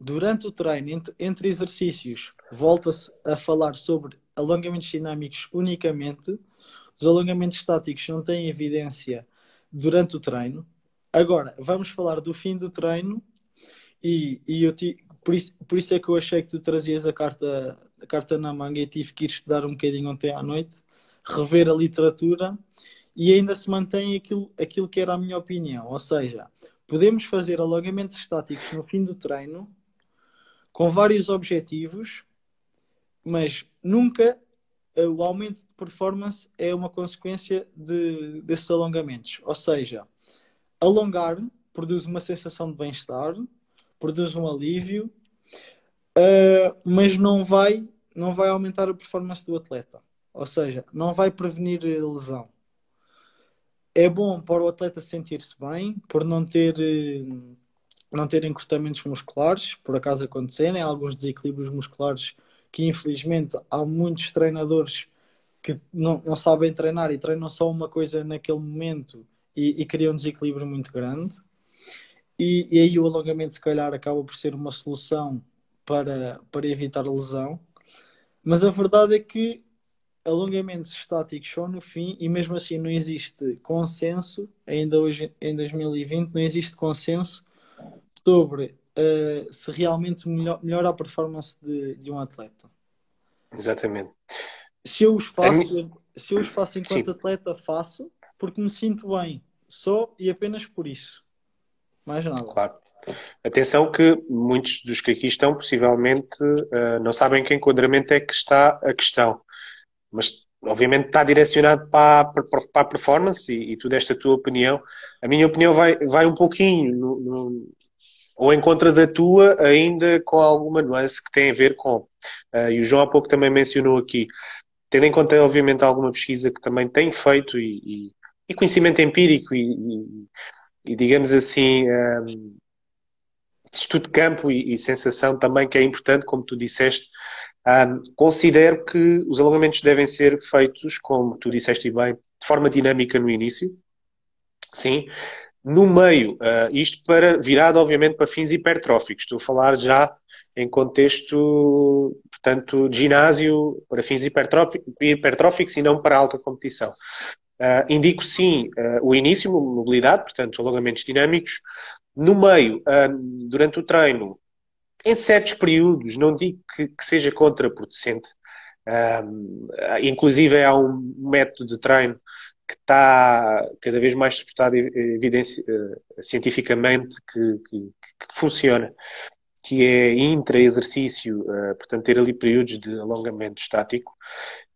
durante o treino, entre, entre exercícios, volta-se a falar sobre alongamentos dinâmicos unicamente. Os alongamentos estáticos não têm evidência durante o treino. Agora, vamos falar do fim do treino e, e eu te, por, isso, por isso é que eu achei que tu trazias a carta, a carta na manga e tive que ir estudar um bocadinho ontem à noite, rever a literatura e ainda se mantém aquilo, aquilo que era a minha opinião. Ou seja, podemos fazer alongamentos estáticos no fim do treino com vários objetivos, mas nunca eh, o aumento de performance é uma consequência de, desses alongamentos. Ou seja, alongar produz uma sensação de bem-estar, produz um alívio, uh, mas não vai, não vai aumentar a performance do atleta. Ou seja, não vai prevenir a lesão. É bom para o atleta sentir-se bem, por não ter, eh, não ter encurtamentos musculares, por acaso acontecerem, alguns desequilíbrios musculares que infelizmente há muitos treinadores que não, não sabem treinar e treinam só uma coisa naquele momento e, e criam um desequilíbrio muito grande. E, e, aí o alongamento se calhar acaba por ser uma solução para, para evitar lesão. Mas a verdade é que alongamentos estáticos só no fim e mesmo assim não existe consenso, ainda hoje em 2020, não existe consenso sobre uh, se realmente melhor, melhora a performance de, de, um atleta. Exatamente. Se eu os faço, é... se eu os faço enquanto Sim. atleta, faço porque me sinto bem, só e apenas por isso. Mais nada. Claro. Atenção que muitos dos que aqui estão possivelmente uh, não sabem que enquadramento é que está a questão mas obviamente está direcionado para, para, para a performance e, e tu deste a tua opinião. A minha opinião vai, vai um pouquinho no, no, ou em contra da tua, ainda com alguma nuance que tem a ver com. Uh, e o João há pouco também mencionou aqui, tendo em conta, obviamente, alguma pesquisa que também tem feito e, e, e conhecimento empírico e, e digamos assim, um, estudo de campo e, sensação também que é importante, como tu disseste, um, considero que os alongamentos devem ser feitos, como tu disseste bem, de forma dinâmica no início, sim, no meio, uh, isto para virado obviamente para fins hipertróficos, estou a falar já em contexto, portanto, ginásio para fins hipertróficos e não para alta competição. Uh, indico sim uh, o início, mobilidade, portanto, alongamentos dinâmicos. No meio, durante o treino, em certos períodos, não digo que, que seja contraproducente, um, inclusive há um método de treino que está cada vez mais suportado evidência, uh, cientificamente que, que, que, funciona, que é intra-exercício, uh, portanto ter ali períodos de alongamento estático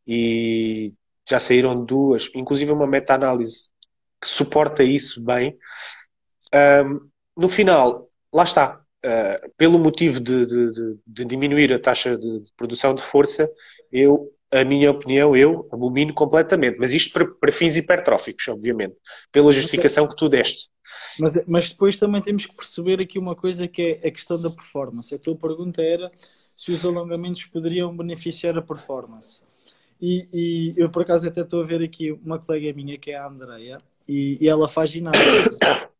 e já saíram duas, inclusive uma meta-análise que suporta isso bem. Um, no final, lá está, uh, pelo motivo de, de, de, diminuir a taxa de, de, produção de força, eu, a minha opinião, eu abomino completamente. Mas isto para, para fins hipertróficos, obviamente, pela justificação que tu deste. Mas, mas depois também temos que perceber aqui uma coisa que é a questão da performance. A tua pergunta era se os alongamentos poderiam beneficiar a performance. E, e eu, por acaso, até estou a ver aqui uma colega minha, que é a Andreia, e, e ela faz ginástica.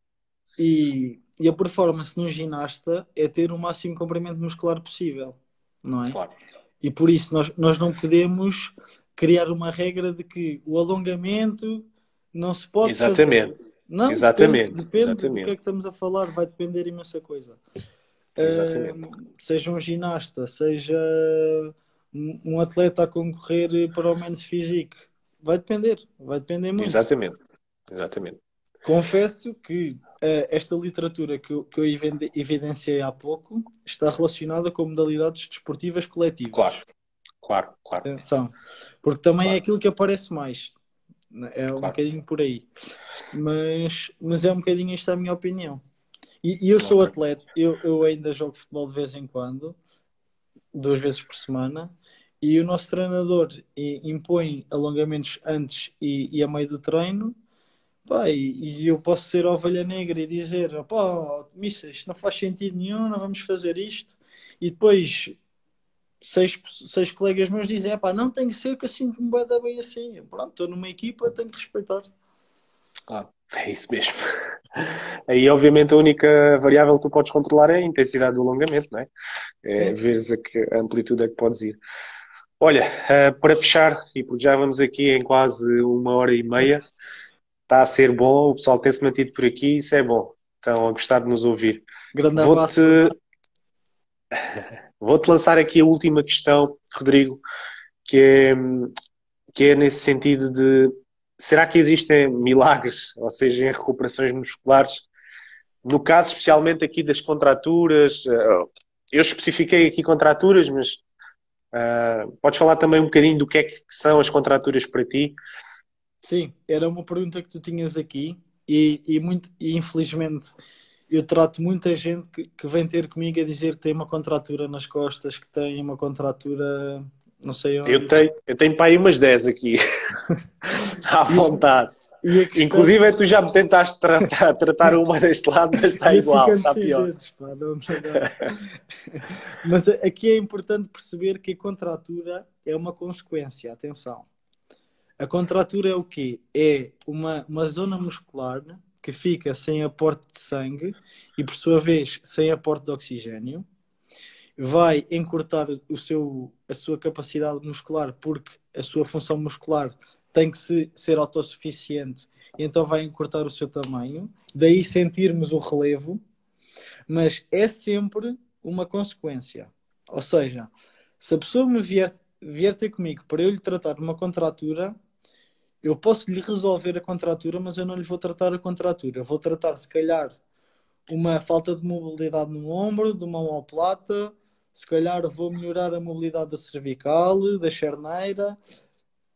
E e a performance no ginasta é ter o máximo comprimento muscular possível, não é? Claro. E por isso nós, nós não podemos criar uma regra de que o alongamento não se pode Exatamente. Fazer. Não, Exatamente. Depende, depende Exatamente. do que é que estamos a falar, vai depender imensa coisa. Exatamente. Uh, seja um ginasta, seja um atleta a concorrer para o menos físico, vai depender, vai depender muito. Exatamente. Exatamente. Confesso que uh, esta literatura que eu, que eu evidenciei há pouco está relacionada com modalidades desportivas coletivas. Claro, claro, claro. Atenção, porque também é claro. é aquilo que aparece mais. Né? É um claro. bocadinho por aí. Mas, mas é um bocadinho esta a minha opinião. E, e eu sou atleta, eu, eu ainda jogo futebol de vez em quando, duas vezes por semana, e o nosso treinador impõe alongamentos antes e, e a meio do treino Pá, e, e, eu posso ser ovelha negra e dizer, pá, missa, isto não faz sentido nenhum, não vamos fazer isto. E depois seis, seis colegas meus dizem, pá, não tem que ser que eu sinto-me bem assim. Pronto, estou numa equipa, tenho que respeitar. Claro, é isso mesmo. Aí, obviamente, a única variável que tu podes controlar é a intensidade do alongamento, não é? É, é veres a, que, a amplitude a que podes ir. Olha, uh, para fechar, e porque já vamos aqui em quase uma hora e meia, está a ser bom, o pessoal tem-se mantido por aqui, isso é bom. Estão a gostar de nos ouvir. Grande abraço. Vou-te lançar aqui a última questão, Rodrigo, que é, que é nesse sentido de será que existem milagres, ou seja, em recuperações musculares? No caso, especialmente aqui das contraturas, eh, eu especifiquei aqui contraturas, mas uh, podes falar também um bocadinho do que é que são as contraturas para ti? Sim, era uma pergunta que tu tinhas aqui e, e, muito, e infelizmente eu trato muita gente que, que vem ter comigo a dizer que tem uma contratura nas costas, que tem uma contratura não sei onde. Eu tenho, eu tenho para aí umas 10 aqui. à vontade. E, questão... Inclusive, é tu já me tentaste tratar, tratar uma deste lado, mas está igual, está pior. Dedos, pá, mas aqui é importante perceber que a contratura é uma consequência, atenção. A contratura é o quê? É uma, uma zona muscular que fica sem aporte de sangue e, por sua vez, sem aporte de oxigênio vai encurtar o seu, a sua capacidade muscular porque a sua função muscular tem que se, ser autossuficiente então vai encurtar o seu tamanho, daí sentirmos o relevo, mas é sempre uma consequência. Ou seja, se a pessoa me vier, vier ter comigo para eu lhe tratar uma contratura, eu posso lhe resolver a contratura, mas eu não lhe vou tratar a contratura. Eu vou tratar, se calhar, uma falta de mobilidade no ombro, de uma omoplata, se calhar vou melhorar a mobilidade da cervical, da charneira,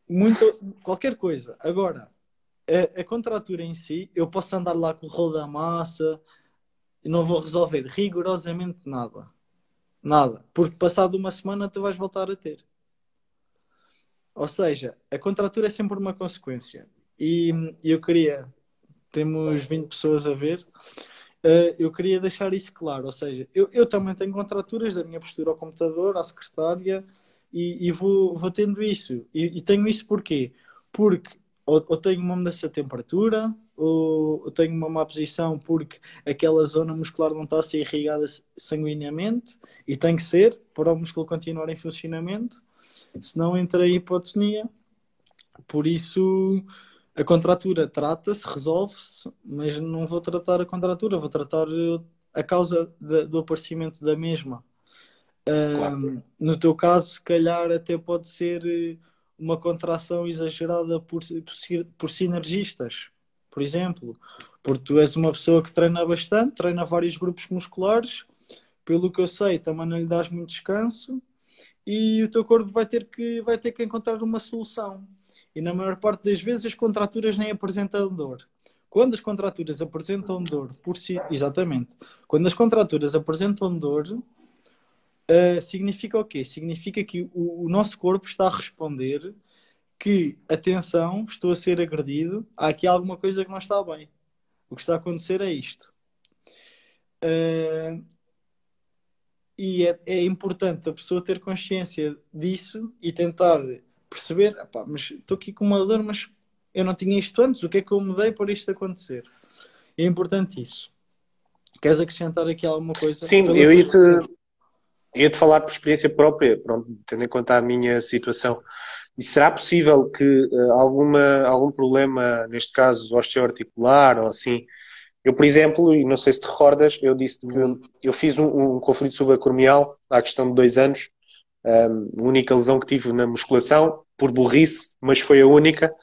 muito, qualquer coisa. Agora, a, a, contratura em si, eu posso andar lá com o rolo da massa e não vou resolver rigorosamente nada. Nada. Porque passado uma semana tu vais voltar a ter. Ou seja, a contratura é sempre uma consequência. E eu queria, temos 20 pessoas a ver, Uh, eu queria deixar isso claro, ou seja, eu, eu também tenho contraturas da minha postura ao computador, à secretária, e, e vou, vou tendo isso. E, e, tenho isso porquê? Porque ou, ou, tenho uma mudança de temperatura, ou, ou tenho uma má posição porque aquela zona muscular não está a ser irrigada sanguineamente, e tem que ser para o músculo continuar em funcionamento, senão entra em hipotonia. Por isso a contratura trata-se, resolve-se, mas não vou tratar a contratura, vou tratar a causa de, do aparecimento da mesma. Claro. Um, no teu caso, se calhar até pode ser eh, uma contração exagerada por, por, por sinergistas, por exemplo, porque tu és uma pessoa que treina bastante, treina vários grupos musculares, pelo que eu sei, também não lhe dás muito descanso e o teu corpo vai ter que, vai ter que encontrar uma solução e na maior parte das vezes as contraturas nem apresentam dor. Quando as contraturas apresentam dor por si, exatamente, quando as contraturas apresentam dor, uh, significa o quê? Significa que o, o, nosso corpo está a responder que, atenção, estou a ser agredido, há aqui alguma coisa que não está bem. O que está a acontecer é isto. Uh, e é, é importante a pessoa ter consciência disso e tentar perceber, mas estou aqui com uma dor, mas eu não tinha isto antes, o que é que eu mudei para isto acontecer? É importante isso. Queres acrescentar aqui alguma coisa? Sim, eu ia-te ia -te falar por experiência própria, pronto, tendo em conta a minha situação. E será possível que uh, alguma, algum problema, neste caso osteoarticular ou assim, eu, por exemplo, e não sei se te recordas, eu disse que eu fiz um, um conflito subacromial há questão de dois anos, um, a única lesão que tive na musculação, por burrice, mas foi a única.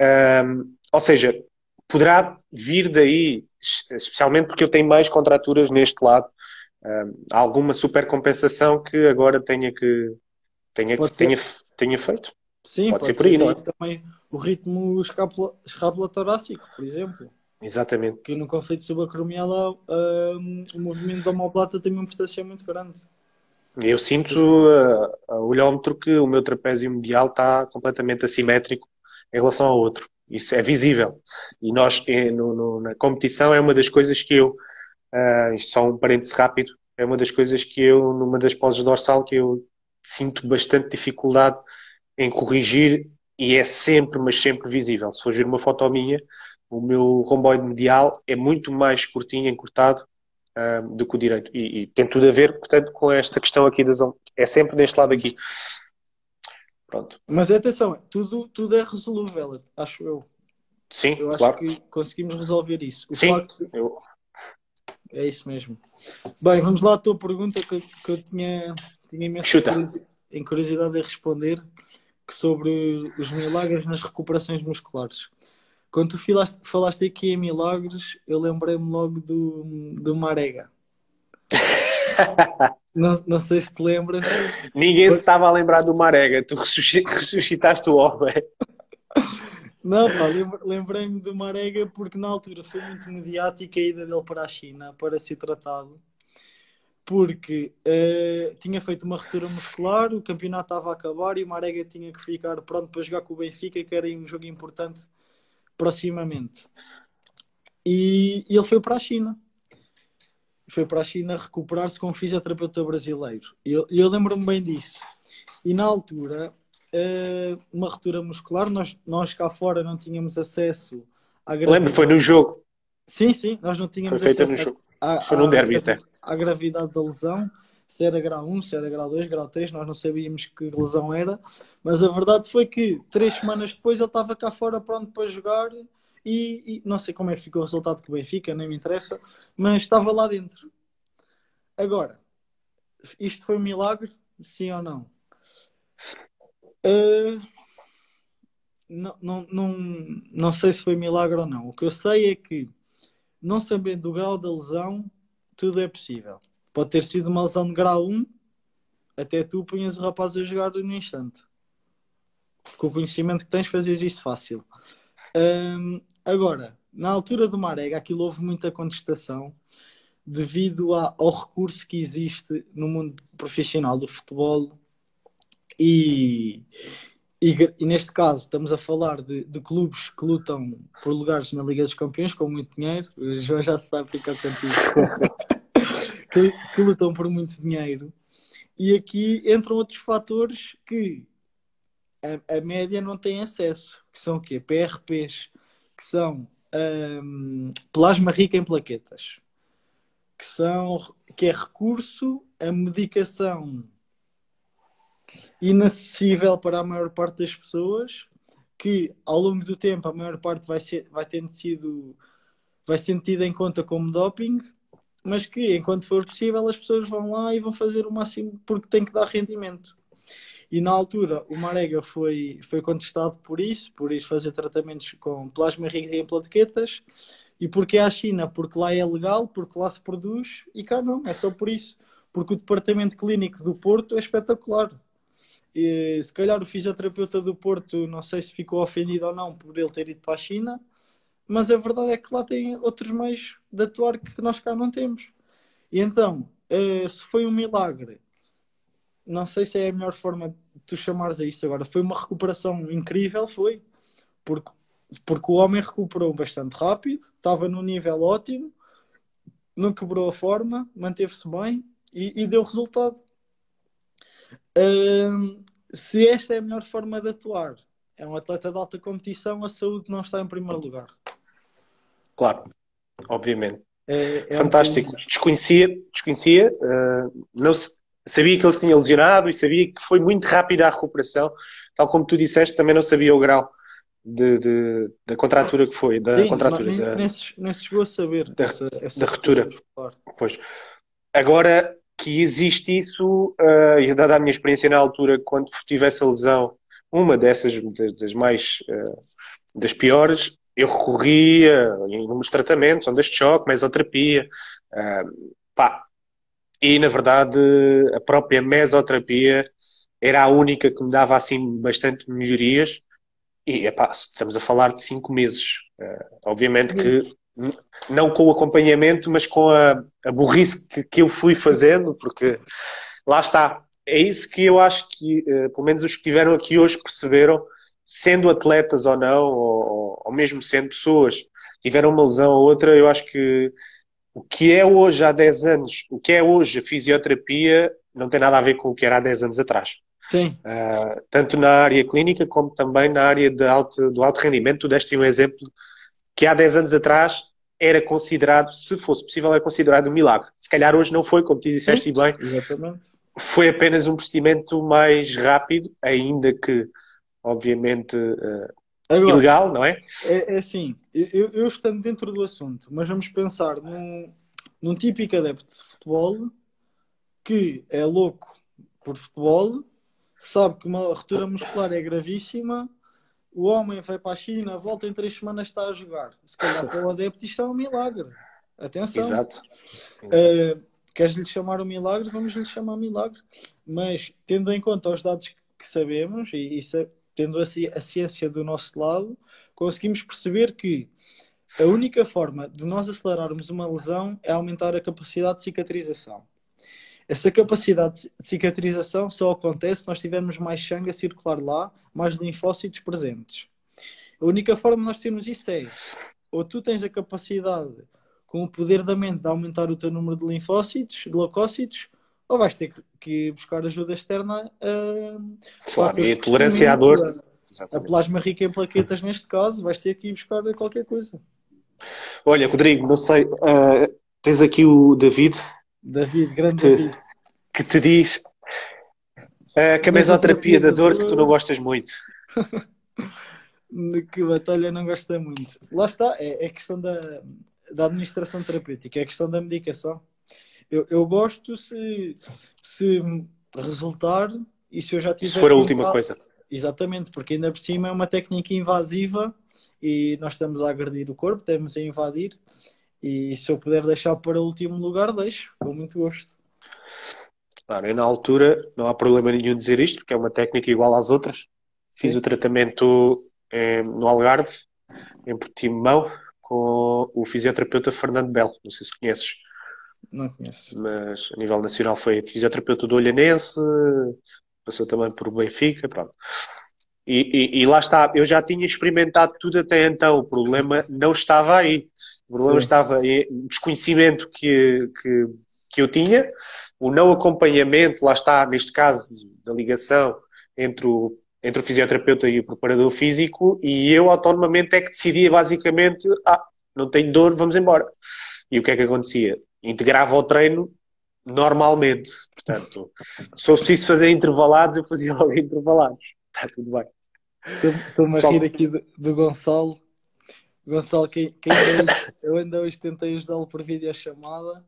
Um, ou seja, poderá vir daí, especialmente porque eu tenho mais contraturas neste lado, um, alguma supercompensação que agora tenha que tenha, tenha, tenha feito. Sim, pode, pode ser por aí, não é? Também o ritmo escápula-torácico, por exemplo. Exatamente. Que no conflito subacromial um, o movimento da omoplata tem uma importância muito grande. Eu sinto uh, a olhómetro que o meu trapézio medial está completamente assimétrico em relação ao outro. Isso é visível. E nós, eh, no, no, na competição, é uma das coisas que eu, uh, isto só um parênteses rápido, é uma das coisas que eu, numa das poses dorsal, que eu sinto bastante dificuldade em corrigir e é sempre, mas sempre visível. Se for ver uma foto minha, o meu romboide medial é muito mais curtinho, encurtado uh, do que o direito. E, e, tem tudo a ver, portanto, com esta questão aqui das É sempre deste lado aqui. Pronto. Mas atenção, tudo, tudo é resolúvel, acho eu. Sim, eu claro. acho que conseguimos resolver isso. O Sim, facto... eu... é isso mesmo. Bem, vamos lá à tua pergunta que eu, que eu tinha, tinha imensa em curiosidade a responder que sobre os milagres nas recuperações musculares. Quando tu falaste, falaste aqui em milagres, eu lembrei-me logo do, do Marega. não, não sei se te lembras. Ninguém se estava a lembrar do Marega. Tu ressuscitaste o homem. Não, pá, lembrei-me do Marega porque na altura foi muito mediática a ida dele para a China para ser tratado. Porque uh, tinha feito uma ruptura muscular, o campeonato estava a acabar e o Marega tinha que ficar pronto para jogar com o Benfica, que era um jogo importante proximamente. E, e ele foi para a China. Foi para a China recuperar-se com um fisioterapeuta brasileiro. E eu, eu lembro-me bem disso. E na altura, uh, uma ruptura muscular, nós, nós cá fora não tínhamos acesso à gravidade. Lembro, foi no jogo. Sim, sim, nós não tínhamos foi acesso no jogo. À, foi num derby até. À gravidade da lesão se era grau 1, se era grau 2, grau 3, nós não sabíamos que lesão era, mas a verdade foi que três semanas depois ele estava cá fora pronto para jogar e, e não sei como é que ficou o resultado que o Benfica, nem me interessa, mas estava lá dentro. Agora, isto foi um milagre, sim ou não? Uh, não, não, não, não sei se foi milagre ou não. O que eu sei é que, não sabendo do grau da lesão, tudo é possível. Pode ter sido uma lesão de grau 1, até tu punhas o rapaz a jogar no instante. Com o conhecimento que tens, fazias isso fácil. Agora, na altura do Marega, aquilo houve muita contestação devido ao recurso que existe no mundo profissional do futebol e, e, e, neste caso estamos a falar de, de, clubes que lutam por lugares na Liga dos Campeões com muito dinheiro. O João já se está a ficar contigo. Que, que lutam por muito dinheiro. E aqui entram outros fatores que a, a, média não tem acesso, que são o quê? PRPs, que são um, plasma rica em plaquetas, que são que é recurso a medicação inacessível para a maior parte das pessoas, que ao longo do tempo a maior parte vai ser vai tendo sido vai ser tida em conta como doping mas que enquanto for possível as pessoas vão lá e vão fazer o máximo porque tem que dar rendimento. E na altura o Marega foi, foi contestado por isso, por isso fazer tratamentos com plasma rico em plaquetas. E porque é a China? Porque lá é legal, porque lá se produz e cá não, é só por isso. Porque o departamento clínico do Porto é espetacular. E, se calhar o fisioterapeuta do Porto, não sei se ficou ofendido ou não por ele ter ido para a China, mas a verdade é que lá tem outros meios de atuar que nós cá não temos. E então, uh, se foi um milagre, não sei se é a melhor forma de tu chamares a isso agora. Foi uma recuperação incrível, foi. Porque, porque o homem recuperou bastante rápido, estava num nível ótimo, não quebrou a forma, manteve-se bem e, e, deu resultado. Se esta é a melhor forma de atuar, é um atleta de alta competição, a saúde não está em primeiro lugar. Claro, obviamente. É, é Fantástico. Um... Desconhecia, desconhecia uh, não sabia que ele se tinha lesionado e sabia que foi muito rápida a recuperação. Tal como tu disseste, também não sabia o grau de, de da contratura que foi. Da Sim, contratura, nem, da, nem, se, nem se chegou a saber da, essa, essa da ruptura. Pois. Agora que existe isso, uh, e dada a minha experiência na altura, quando tive essa lesão, uma dessas das mais uh, das piores, eu recorria em inúmeros tratamentos, ondas de choque, mesoterapia, uh, pá. E, na verdade, a própria mesoterapia era a única que me dava, assim, bastante melhorias. E, epá, estamos a falar de cinco meses. Uh, obviamente que não com o acompanhamento, mas com a, a burrice que, que eu fui fazendo, porque lá está. É isso que eu acho que, uh, pelo menos os que estiveram aqui hoje perceberam, sendo atletas ou não, ou, ou mesmo sendo pessoas, tiveram uma lesão ou outra, eu acho que o que é hoje há 10 anos, o que é hoje a fisioterapia, não tem nada a ver com o que era há 10 anos atrás. Sim. Uh, tanto na área clínica como também na área de alto, do alto rendimento. Tu deste um exemplo que há 10 anos atrás era considerado, se fosse possível, era considerado um milagre. Se calhar hoje não foi, como tu disseste Sim, bem. Exatamente. Foi apenas um procedimento mais rápido, ainda que obviamente uh, Agora, ilegal, não é? É, é assim, eu, eu estando dentro do assunto, mas vamos pensar num, num típico adepto de futebol que é louco por futebol, sabe que uma ruptura muscular é gravíssima, o homem vai para a China, volta em três semanas está a jogar. Se calhar para o adepto isto é um milagre. Atenção. Exato. Uh, Queres-lhe chamar um milagre? Vamos-lhe chamar milagre. Mas, tendo em conta os dados que sabemos, e, e tendo a, a ciência do nosso lado, conseguimos perceber que a única forma de nós acelerarmos uma lesão é aumentar a capacidade de cicatrização. Essa capacidade de cicatrização só acontece se nós tivermos mais sangue a circular lá, mais linfócitos presentes. A única forma de nós termos isso é ou tu tens a capacidade com o poder da mente de aumentar o teu número de linfócitos, de leucócitos, ou vais ter que buscar ajuda externa a. Claro, e a tolerância à dor. A, a plasma rica em plaquetas, neste caso, vais ter que ir buscar qualquer coisa. Olha, Rodrigo, não sei, uh, tens aqui o David. David, grande que te, David. Que te diz uh, que a mesoterapia da dor que tu não gostas muito. que batalha não gosta muito. Lá está, é, é questão da, da administração terapêutica, é questão da medicação. Eu, eu gosto se, se resultar e se eu já tiver. Se for a última coisa. Exatamente, porque ainda por cima é uma técnica invasiva e nós estamos a agredir o corpo, estamos a invadir. E se eu puder deixar para o último lugar, deixo, com muito gosto. Claro, eu na altura não há problema nenhum dizer isto, porque é uma técnica igual às outras. Fiz Sim. o tratamento eh, no Algarve, em Portimão, com o fisioterapeuta Fernando Belo. Não sei se conheces. Não conheço. Mas a nível nacional foi fisioterapeuta do Olhanense, passou também por Benfica, pronto. E, e, e, lá está, eu já tinha experimentado tudo até então, o problema não estava aí. O problema Sim. estava em desconhecimento que, que, que eu tinha, o não acompanhamento, lá está, neste caso, da ligação entre o entre o fisioterapeuta e o preparador físico e eu autonomamente é que decidia basicamente, ah, não tenho dor, vamos embora. E o que é que acontecia? Integrava o treino normalmente. Portanto, se eu preciso fazer intervalados, eu fazia logo intervalados. Está tudo bem. Estou-me a rir aqui do, do Gonçalo. Gonçalo, quem, quem eu ainda hoje tentei ajudá-lo por videochamada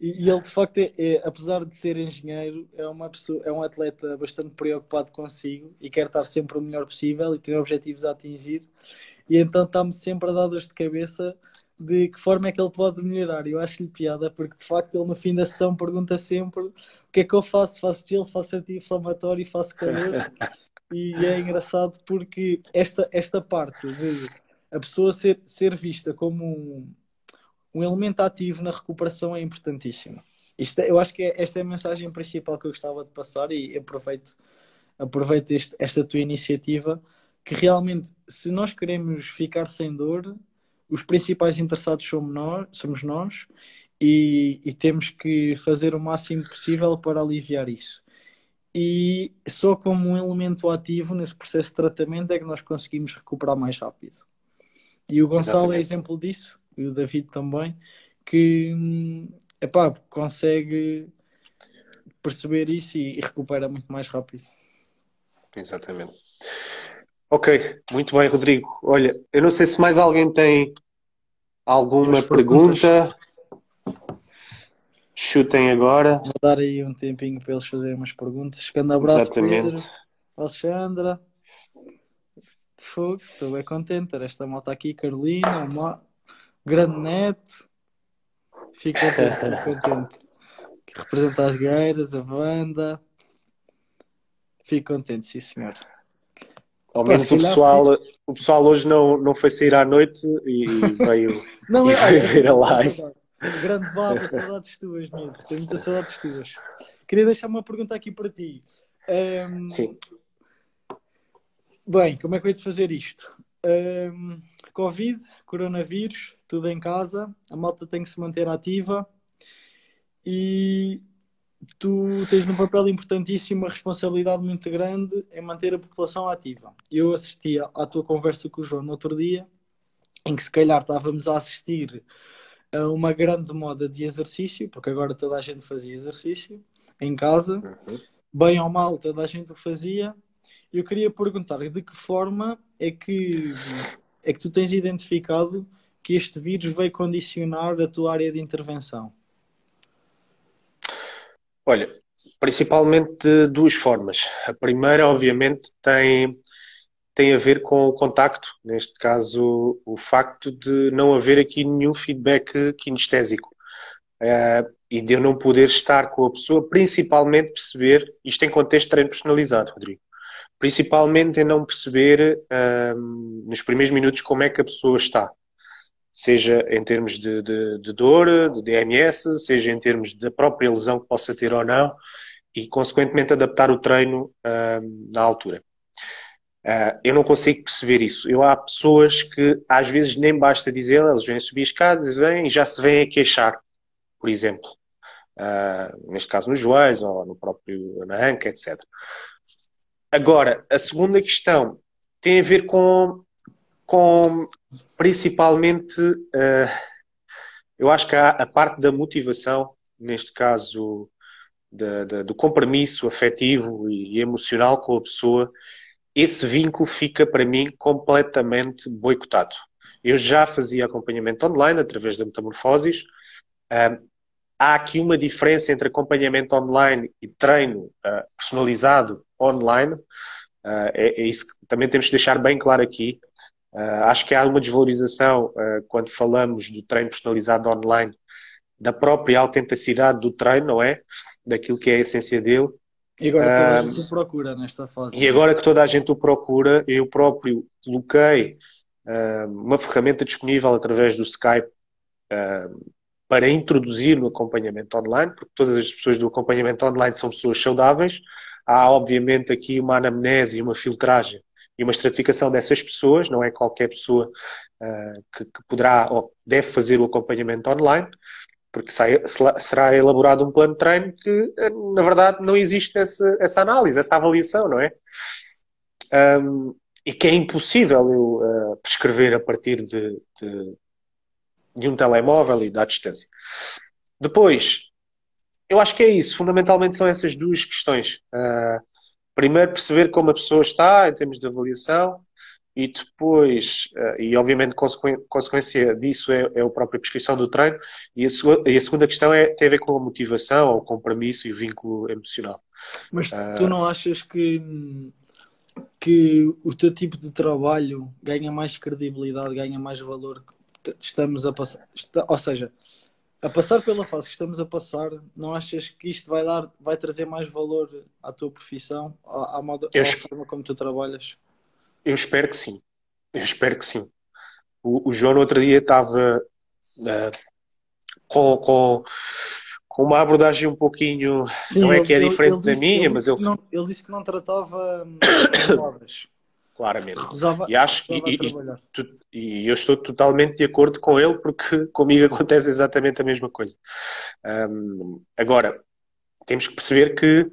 e, e ele, de facto, é, é, apesar de ser engenheiro, é, uma pessoa, é um atleta bastante preocupado consigo e quer estar sempre o melhor possível e tem objetivos a atingir. E então está-me sempre a dar dores de cabeça de que forma é que ele pode melhorar. Eu acho-lhe piada, porque de facto ele no fim da sessão pergunta sempre o que é que eu faço? Faço gelo, faço anti-inflamatório, faço calor. e é engraçado porque esta, esta parte de a pessoa ser, ser vista como um, um elemento ativo na recuperação é importantíssimo. Isto, é, eu acho que é, esta é a mensagem principal que eu gostava de passar e aproveito, aproveito este, esta tua iniciativa, que realmente, se nós queremos ficar sem dor, os principais interessados somos nós, somos nós e, e temos que fazer o máximo possível para aliviar isso. E só como um elemento ativo nesse processo de tratamento é que nós conseguimos recuperar mais rápido. E o Gonçalo é Exatamente. é exemplo disso e o David também, que epá, consegue perceber isso e, e recupera muito mais rápido. Exatamente. Ok, muito bem, Rodrigo. Olha, eu não sei se mais alguém tem alguma pergunta. Chutem agora. Vou dar aí um tempinho para eles fazerem umas perguntas. Grande abraço, Exatamente. Pedro, Alexandra. Fogo, estou bem contente. Esta moto aqui, Carolina, grande neto. Fico contente, fico contente. Que representa as gueiras, a banda. Fico contente, sim senhor. Ao menos o pessoal, o pessoal hoje não, não foi sair à noite e veio, não, e é, veio ver a live. Grande baba, saudades tuas, Nito. Tenho muitas saudades tuas. Queria deixar uma pergunta aqui para ti. Um, Sim. Bem, como é que eu ia te fazer isto? Um, Covid, coronavírus, tudo em casa, a malta tem que se manter ativa e tu tens um papel importantíssimo, uma responsabilidade muito grande em manter a população ativa. Eu assisti à tua conversa com o João no outro dia, em que se calhar estávamos a assistir a uma grande moda de exercício, porque agora toda a gente fazia exercício em casa, uhum. bem ou mal, toda a gente o fazia. Eu queria perguntar de que forma é que é que tu tens identificado que este vírus veio condicionar a tua área de intervenção? Olha, principalmente de duas formas. A primeira, obviamente, tem, tem a ver com o contacto, neste caso, o facto de não haver aqui nenhum feedback kinestésico. Uh, e de eu não poder estar com a pessoa, principalmente perceber, isto em contexto de treino personalizado, Rodrigo, principalmente em não perceber um, nos primeiros minutos como é que a pessoa está, seja em termos de, de, de, dor, de DMS, seja em termos da própria lesão que possa ter ou não, e consequentemente adaptar o treino um, na altura. Uh, eu não consigo perceber isso. Eu há pessoas que às vezes nem basta dizer, elas vêm subir escadas, vêm e já se vêm a queixar, por exemplo. Uh, neste caso nos joelhos ou no próprio na anca, etc. Agora, a segunda questão tem a ver com, com principalmente, uh, eu acho que há a parte da motivação, neste caso de, de, do compromisso afetivo e, e emocional com a pessoa, esse vínculo fica para mim completamente boicotado. Eu já fazia acompanhamento online através da Metamorfoses. Uh, há aqui uma diferença entre acompanhamento online e treino uh, personalizado online. Uh, é, é, isso que também temos que deixar bem claro aqui. Uh, acho que há uma desvalorização quando falamos do treino personalizado online da própria autenticidade do treino, não é? Daquilo que é a essência dele. E agora toda a gente o procura nesta fase. E agora que toda a gente o procura, eu próprio coloquei uma ferramenta disponível através do Skype para introduzir no acompanhamento online, porque todas as pessoas do acompanhamento online são pessoas saudáveis. Há, obviamente, aqui uma anamnese, uma filtragem e uma estratificação dessas pessoas, não é qualquer pessoa uh, que, que, poderá ou deve fazer o acompanhamento online, porque sai, será elaborado um plano de treino que, na verdade, não existe essa, essa análise, essa avaliação, não é? Um, e que é impossível eu uh, prescrever a partir de, de de um telemóvel e da distância. Depois, eu acho que é isso. Fundamentalmente são essas duas questões. Uh, primeiro, perceber como a pessoa está em termos de avaliação e depois, uh, e obviamente consequência disso é, é a própria prescrição do treino e a, e a, segunda questão é, tem a ver com a motivação, o compromisso e o vínculo emocional. Mas uh, tu não achas que que o teu tipo de trabalho ganha mais credibilidade, ganha mais valor estamos a passar, ou seja, a passar pela fase que estamos a passar, não achas que isto vai dar, vai trazer mais valor à tua profissão, à, à, moda, à forma como tu trabalhas? Eu espero que sim. Eu espero que sim. O, o João no outro dia estava uh, com, com, com uma abordagem um pouquinho, sim, não é que é diferente ele, ele da minha, mas ele... Não, ele disse que não tratava modas. Claramente. Recusava, e acho que e, e, e, eu estou totalmente de acordo com ele porque comigo acontece exatamente a mesma coisa. Um, agora, temos que perceber que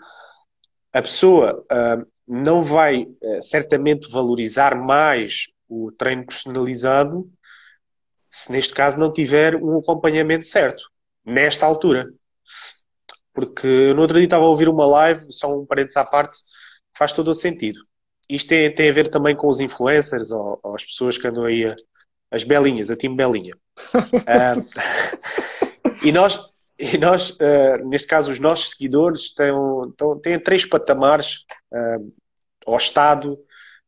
a pessoa um, não vai uh, certamente valorizar mais o treino personalizado se neste caso não tiver um acompanhamento certo, nesta altura. Porque eu no outro dia estava a ouvir uma live, só um parênteses à parte, faz todo o sentido isto tem, tem a ver também com os influencers ou, ou as pessoas que andam aí, a, as belinhas, a time belinha. uh, e nós, e nós uh, neste caso, os nossos seguidores têm, têm três patamares uh, ao estado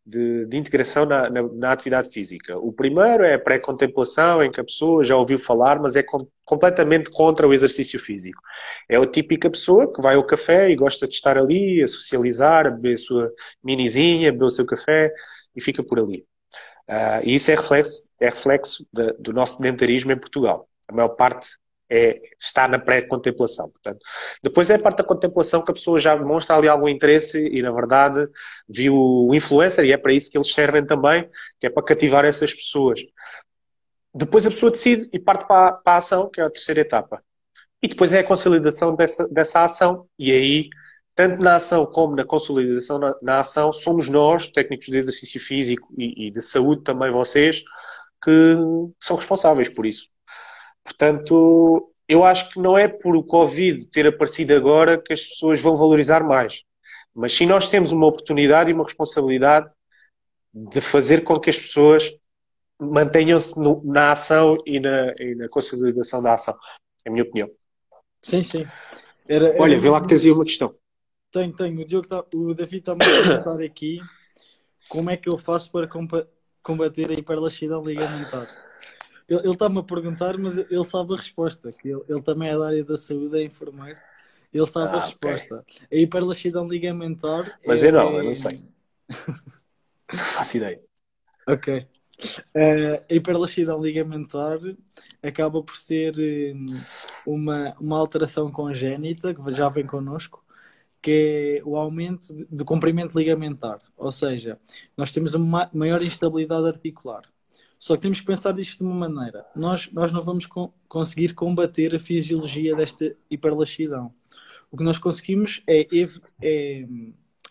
de, de integração na, na, na, atividade física. O primeiro é a pré-contemplação, em que a pessoa já ouviu falar, mas é com, completamente contra o exercício físico. É a típica pessoa que vai ao café e gosta de estar ali, a socializar, a beber a sua minizinha, beber o seu café e fica por ali. Uh, e isso é reflexo, é reflexo de, do nosso sedentarismo em Portugal. A maior parte é, está na pré-contemplação. Portanto, depois é a parte da contemplação que a pessoa já demonstra ali algum interesse e, na verdade, viu o influencer e é para isso que eles servem também, que é para cativar essas pessoas. Depois a pessoa decide e parte para, para a ação, que é a terceira etapa. E depois é a consolidação dessa, dessa ação. E aí, tanto na ação como na consolidação na, na ação, somos nós, técnicos de exercício físico e, e de saúde também vocês, que são responsáveis por isso. Portanto, eu acho que não é por o Covid ter aparecido agora que as pessoas vão valorizar mais. Mas sim nós temos uma oportunidade e uma responsabilidade de fazer com que as pessoas mantenham-se na ação e na, e na consolidação da ação. É a minha opinião. Sim, sim. Era, era Olha, vê lá que tens aí uma questão. Tenho, tenho. O, Diogo tá, o David está-me a perguntar aqui como é que eu faço para combater a hiperlaxidão ligamentar. Ele está-me a perguntar, mas ele sabe a resposta. Que ele, ele também é da área da saúde, é enfermeiro. Ele sabe ah, a resposta. Okay. A hiperlaxidão ligamentar. Mas é, eu não, eu não sei. não faço ideia. Ok. Uh, a hiperlaxidão ligamentar acaba por ser hum, uma, uma alteração congénita que já vem connosco, que é o aumento do comprimento ligamentar. Ou seja, nós temos uma maior instabilidade articular. Só que temos que pensar isto de uma maneira. Nós, nós não vamos co conseguir combater a fisiologia desta hiperlaxidão. O que nós conseguimos é, é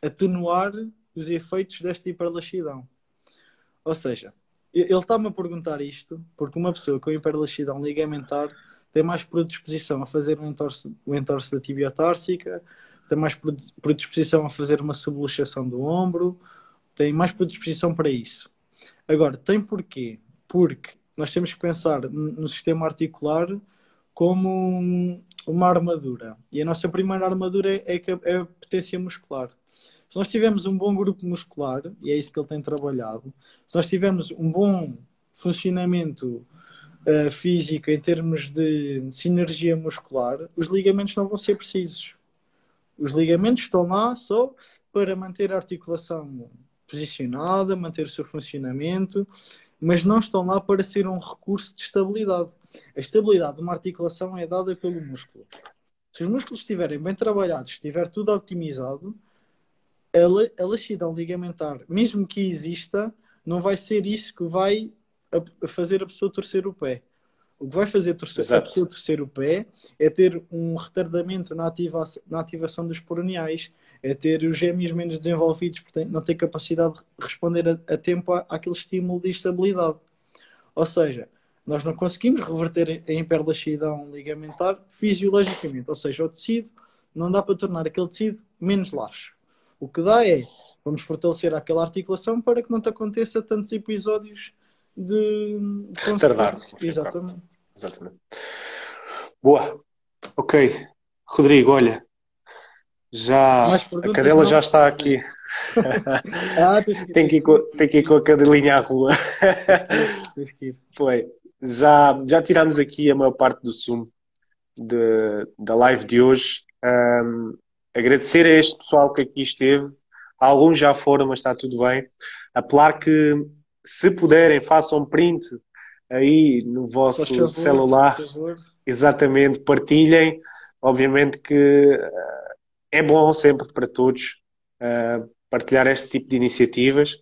atenuar os efeitos desta hiperlaxidão. Ou seja, ele está-me a perguntar isto porque uma pessoa com hiperlaxidão ligamentar tem mais predisposição a fazer um entorse, um entorse da tem mais predisposição a fazer uma subluxação do ombro, tem mais predisposição para isso. Agora, tem porquê? Porque nós temos que pensar no sistema articular como uma armadura. E a nossa primeira armadura é, é a potência muscular. Se nós tivermos um bom grupo muscular, e é isso que ele tem trabalhado, se nós tivermos um bom funcionamento uh, físico em termos de sinergia muscular, os ligamentos não vão ser precisos. Os ligamentos estão lá só para manter a articulação posicionada, manter o seu funcionamento, mas não estão lá para ser um recurso de estabilidade. A estabilidade de uma articulação é dada pelo músculo. Se os músculos estiverem bem trabalhados, estiver tudo optimizado, a, laxidão ligamentar, mesmo que exista, não vai ser isso que vai fazer a pessoa torcer o pé. O que vai fazer torcer, a pessoa torcer o pé é ter um retardamento na, ativa, na ativação dos poroniais, é ter os gêmeos menos desenvolvidos, portanto, não ter capacidade de responder a, a tempo àquele estímulo de estabilidade. Ou seja, nós não conseguimos reverter a hiperlaxidão ligamentar fisiologicamente, ou seja, o tecido não dá para tornar aquele tecido menos laxo. O que dá é, vamos fortalecer aquela articulação para que não te aconteça tantos episódios de, de retardar. Exatamente. Exatamente. Boa. Ok. Rodrigo, olha, já a cadela não? já está aqui. ah, tem, que ir com, tem que ir com a cadelinha à rua. Foi. Já, já tirámos aqui a maior parte do sumo de, da live de hoje. Um, agradecer a este pessoal que aqui esteve. Alguns já foram, mas está tudo bem. Apelar que, se puderem, façam print aí no vosso favor, celular. Exatamente, partilhem. Obviamente que é bom sempre para todos uh, partilhar este tipo de iniciativas.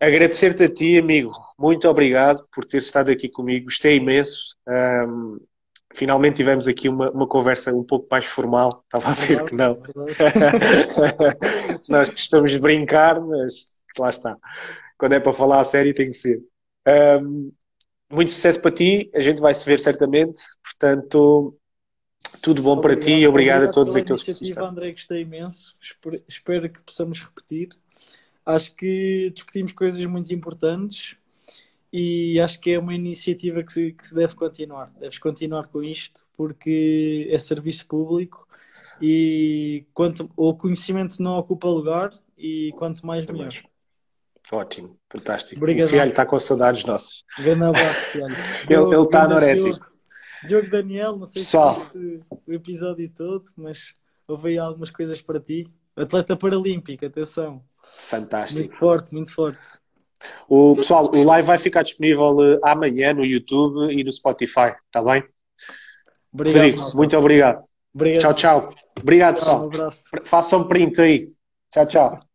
Agradecer-te a ti, amigo. Muito obrigado por ter estado aqui comigo. Gostei imenso. Um, finalmente tivemos aqui uma, uma conversa um pouco mais formal. Estava a ver que não. Nós gostamos de brincar, mas lá está. Quando é para falar a sério, tem que ser. Um, muito sucesso para ti. A gente vai se ver certamente. Portanto, tudo bom obrigado, para ti e obrigado, obrigado a todos aqueles que estão. André, gostei imenso. Espero que possamos repetir. Acho que discutimos coisas muito importantes e acho que é uma iniciativa que se, que se deve continuar. Deves continuar com isto porque é serviço público e quanto, o conhecimento não ocupa lugar e quanto mais Também. melhor. Ótimo, fantástico. Obrigado. O Fialho está com saudades nossas. Grande abraço, Fialho. ele, ele está anorético. Diogo Daniel, não sei Pessoal. se viste o episódio todo, mas houve aí algumas coisas para ti. Atleta paralímpico, atenção. Fantástico. Muito forte, muito forte. O, pessoal, o live vai ficar disponível uh, amanhã no YouTube e no Spotify, está bem? Obrigado, Frederico, muito obrigado. obrigado. Tchau, tchau. Obrigado, pessoal. Um abraço. Façam print aí. Tchau, tchau.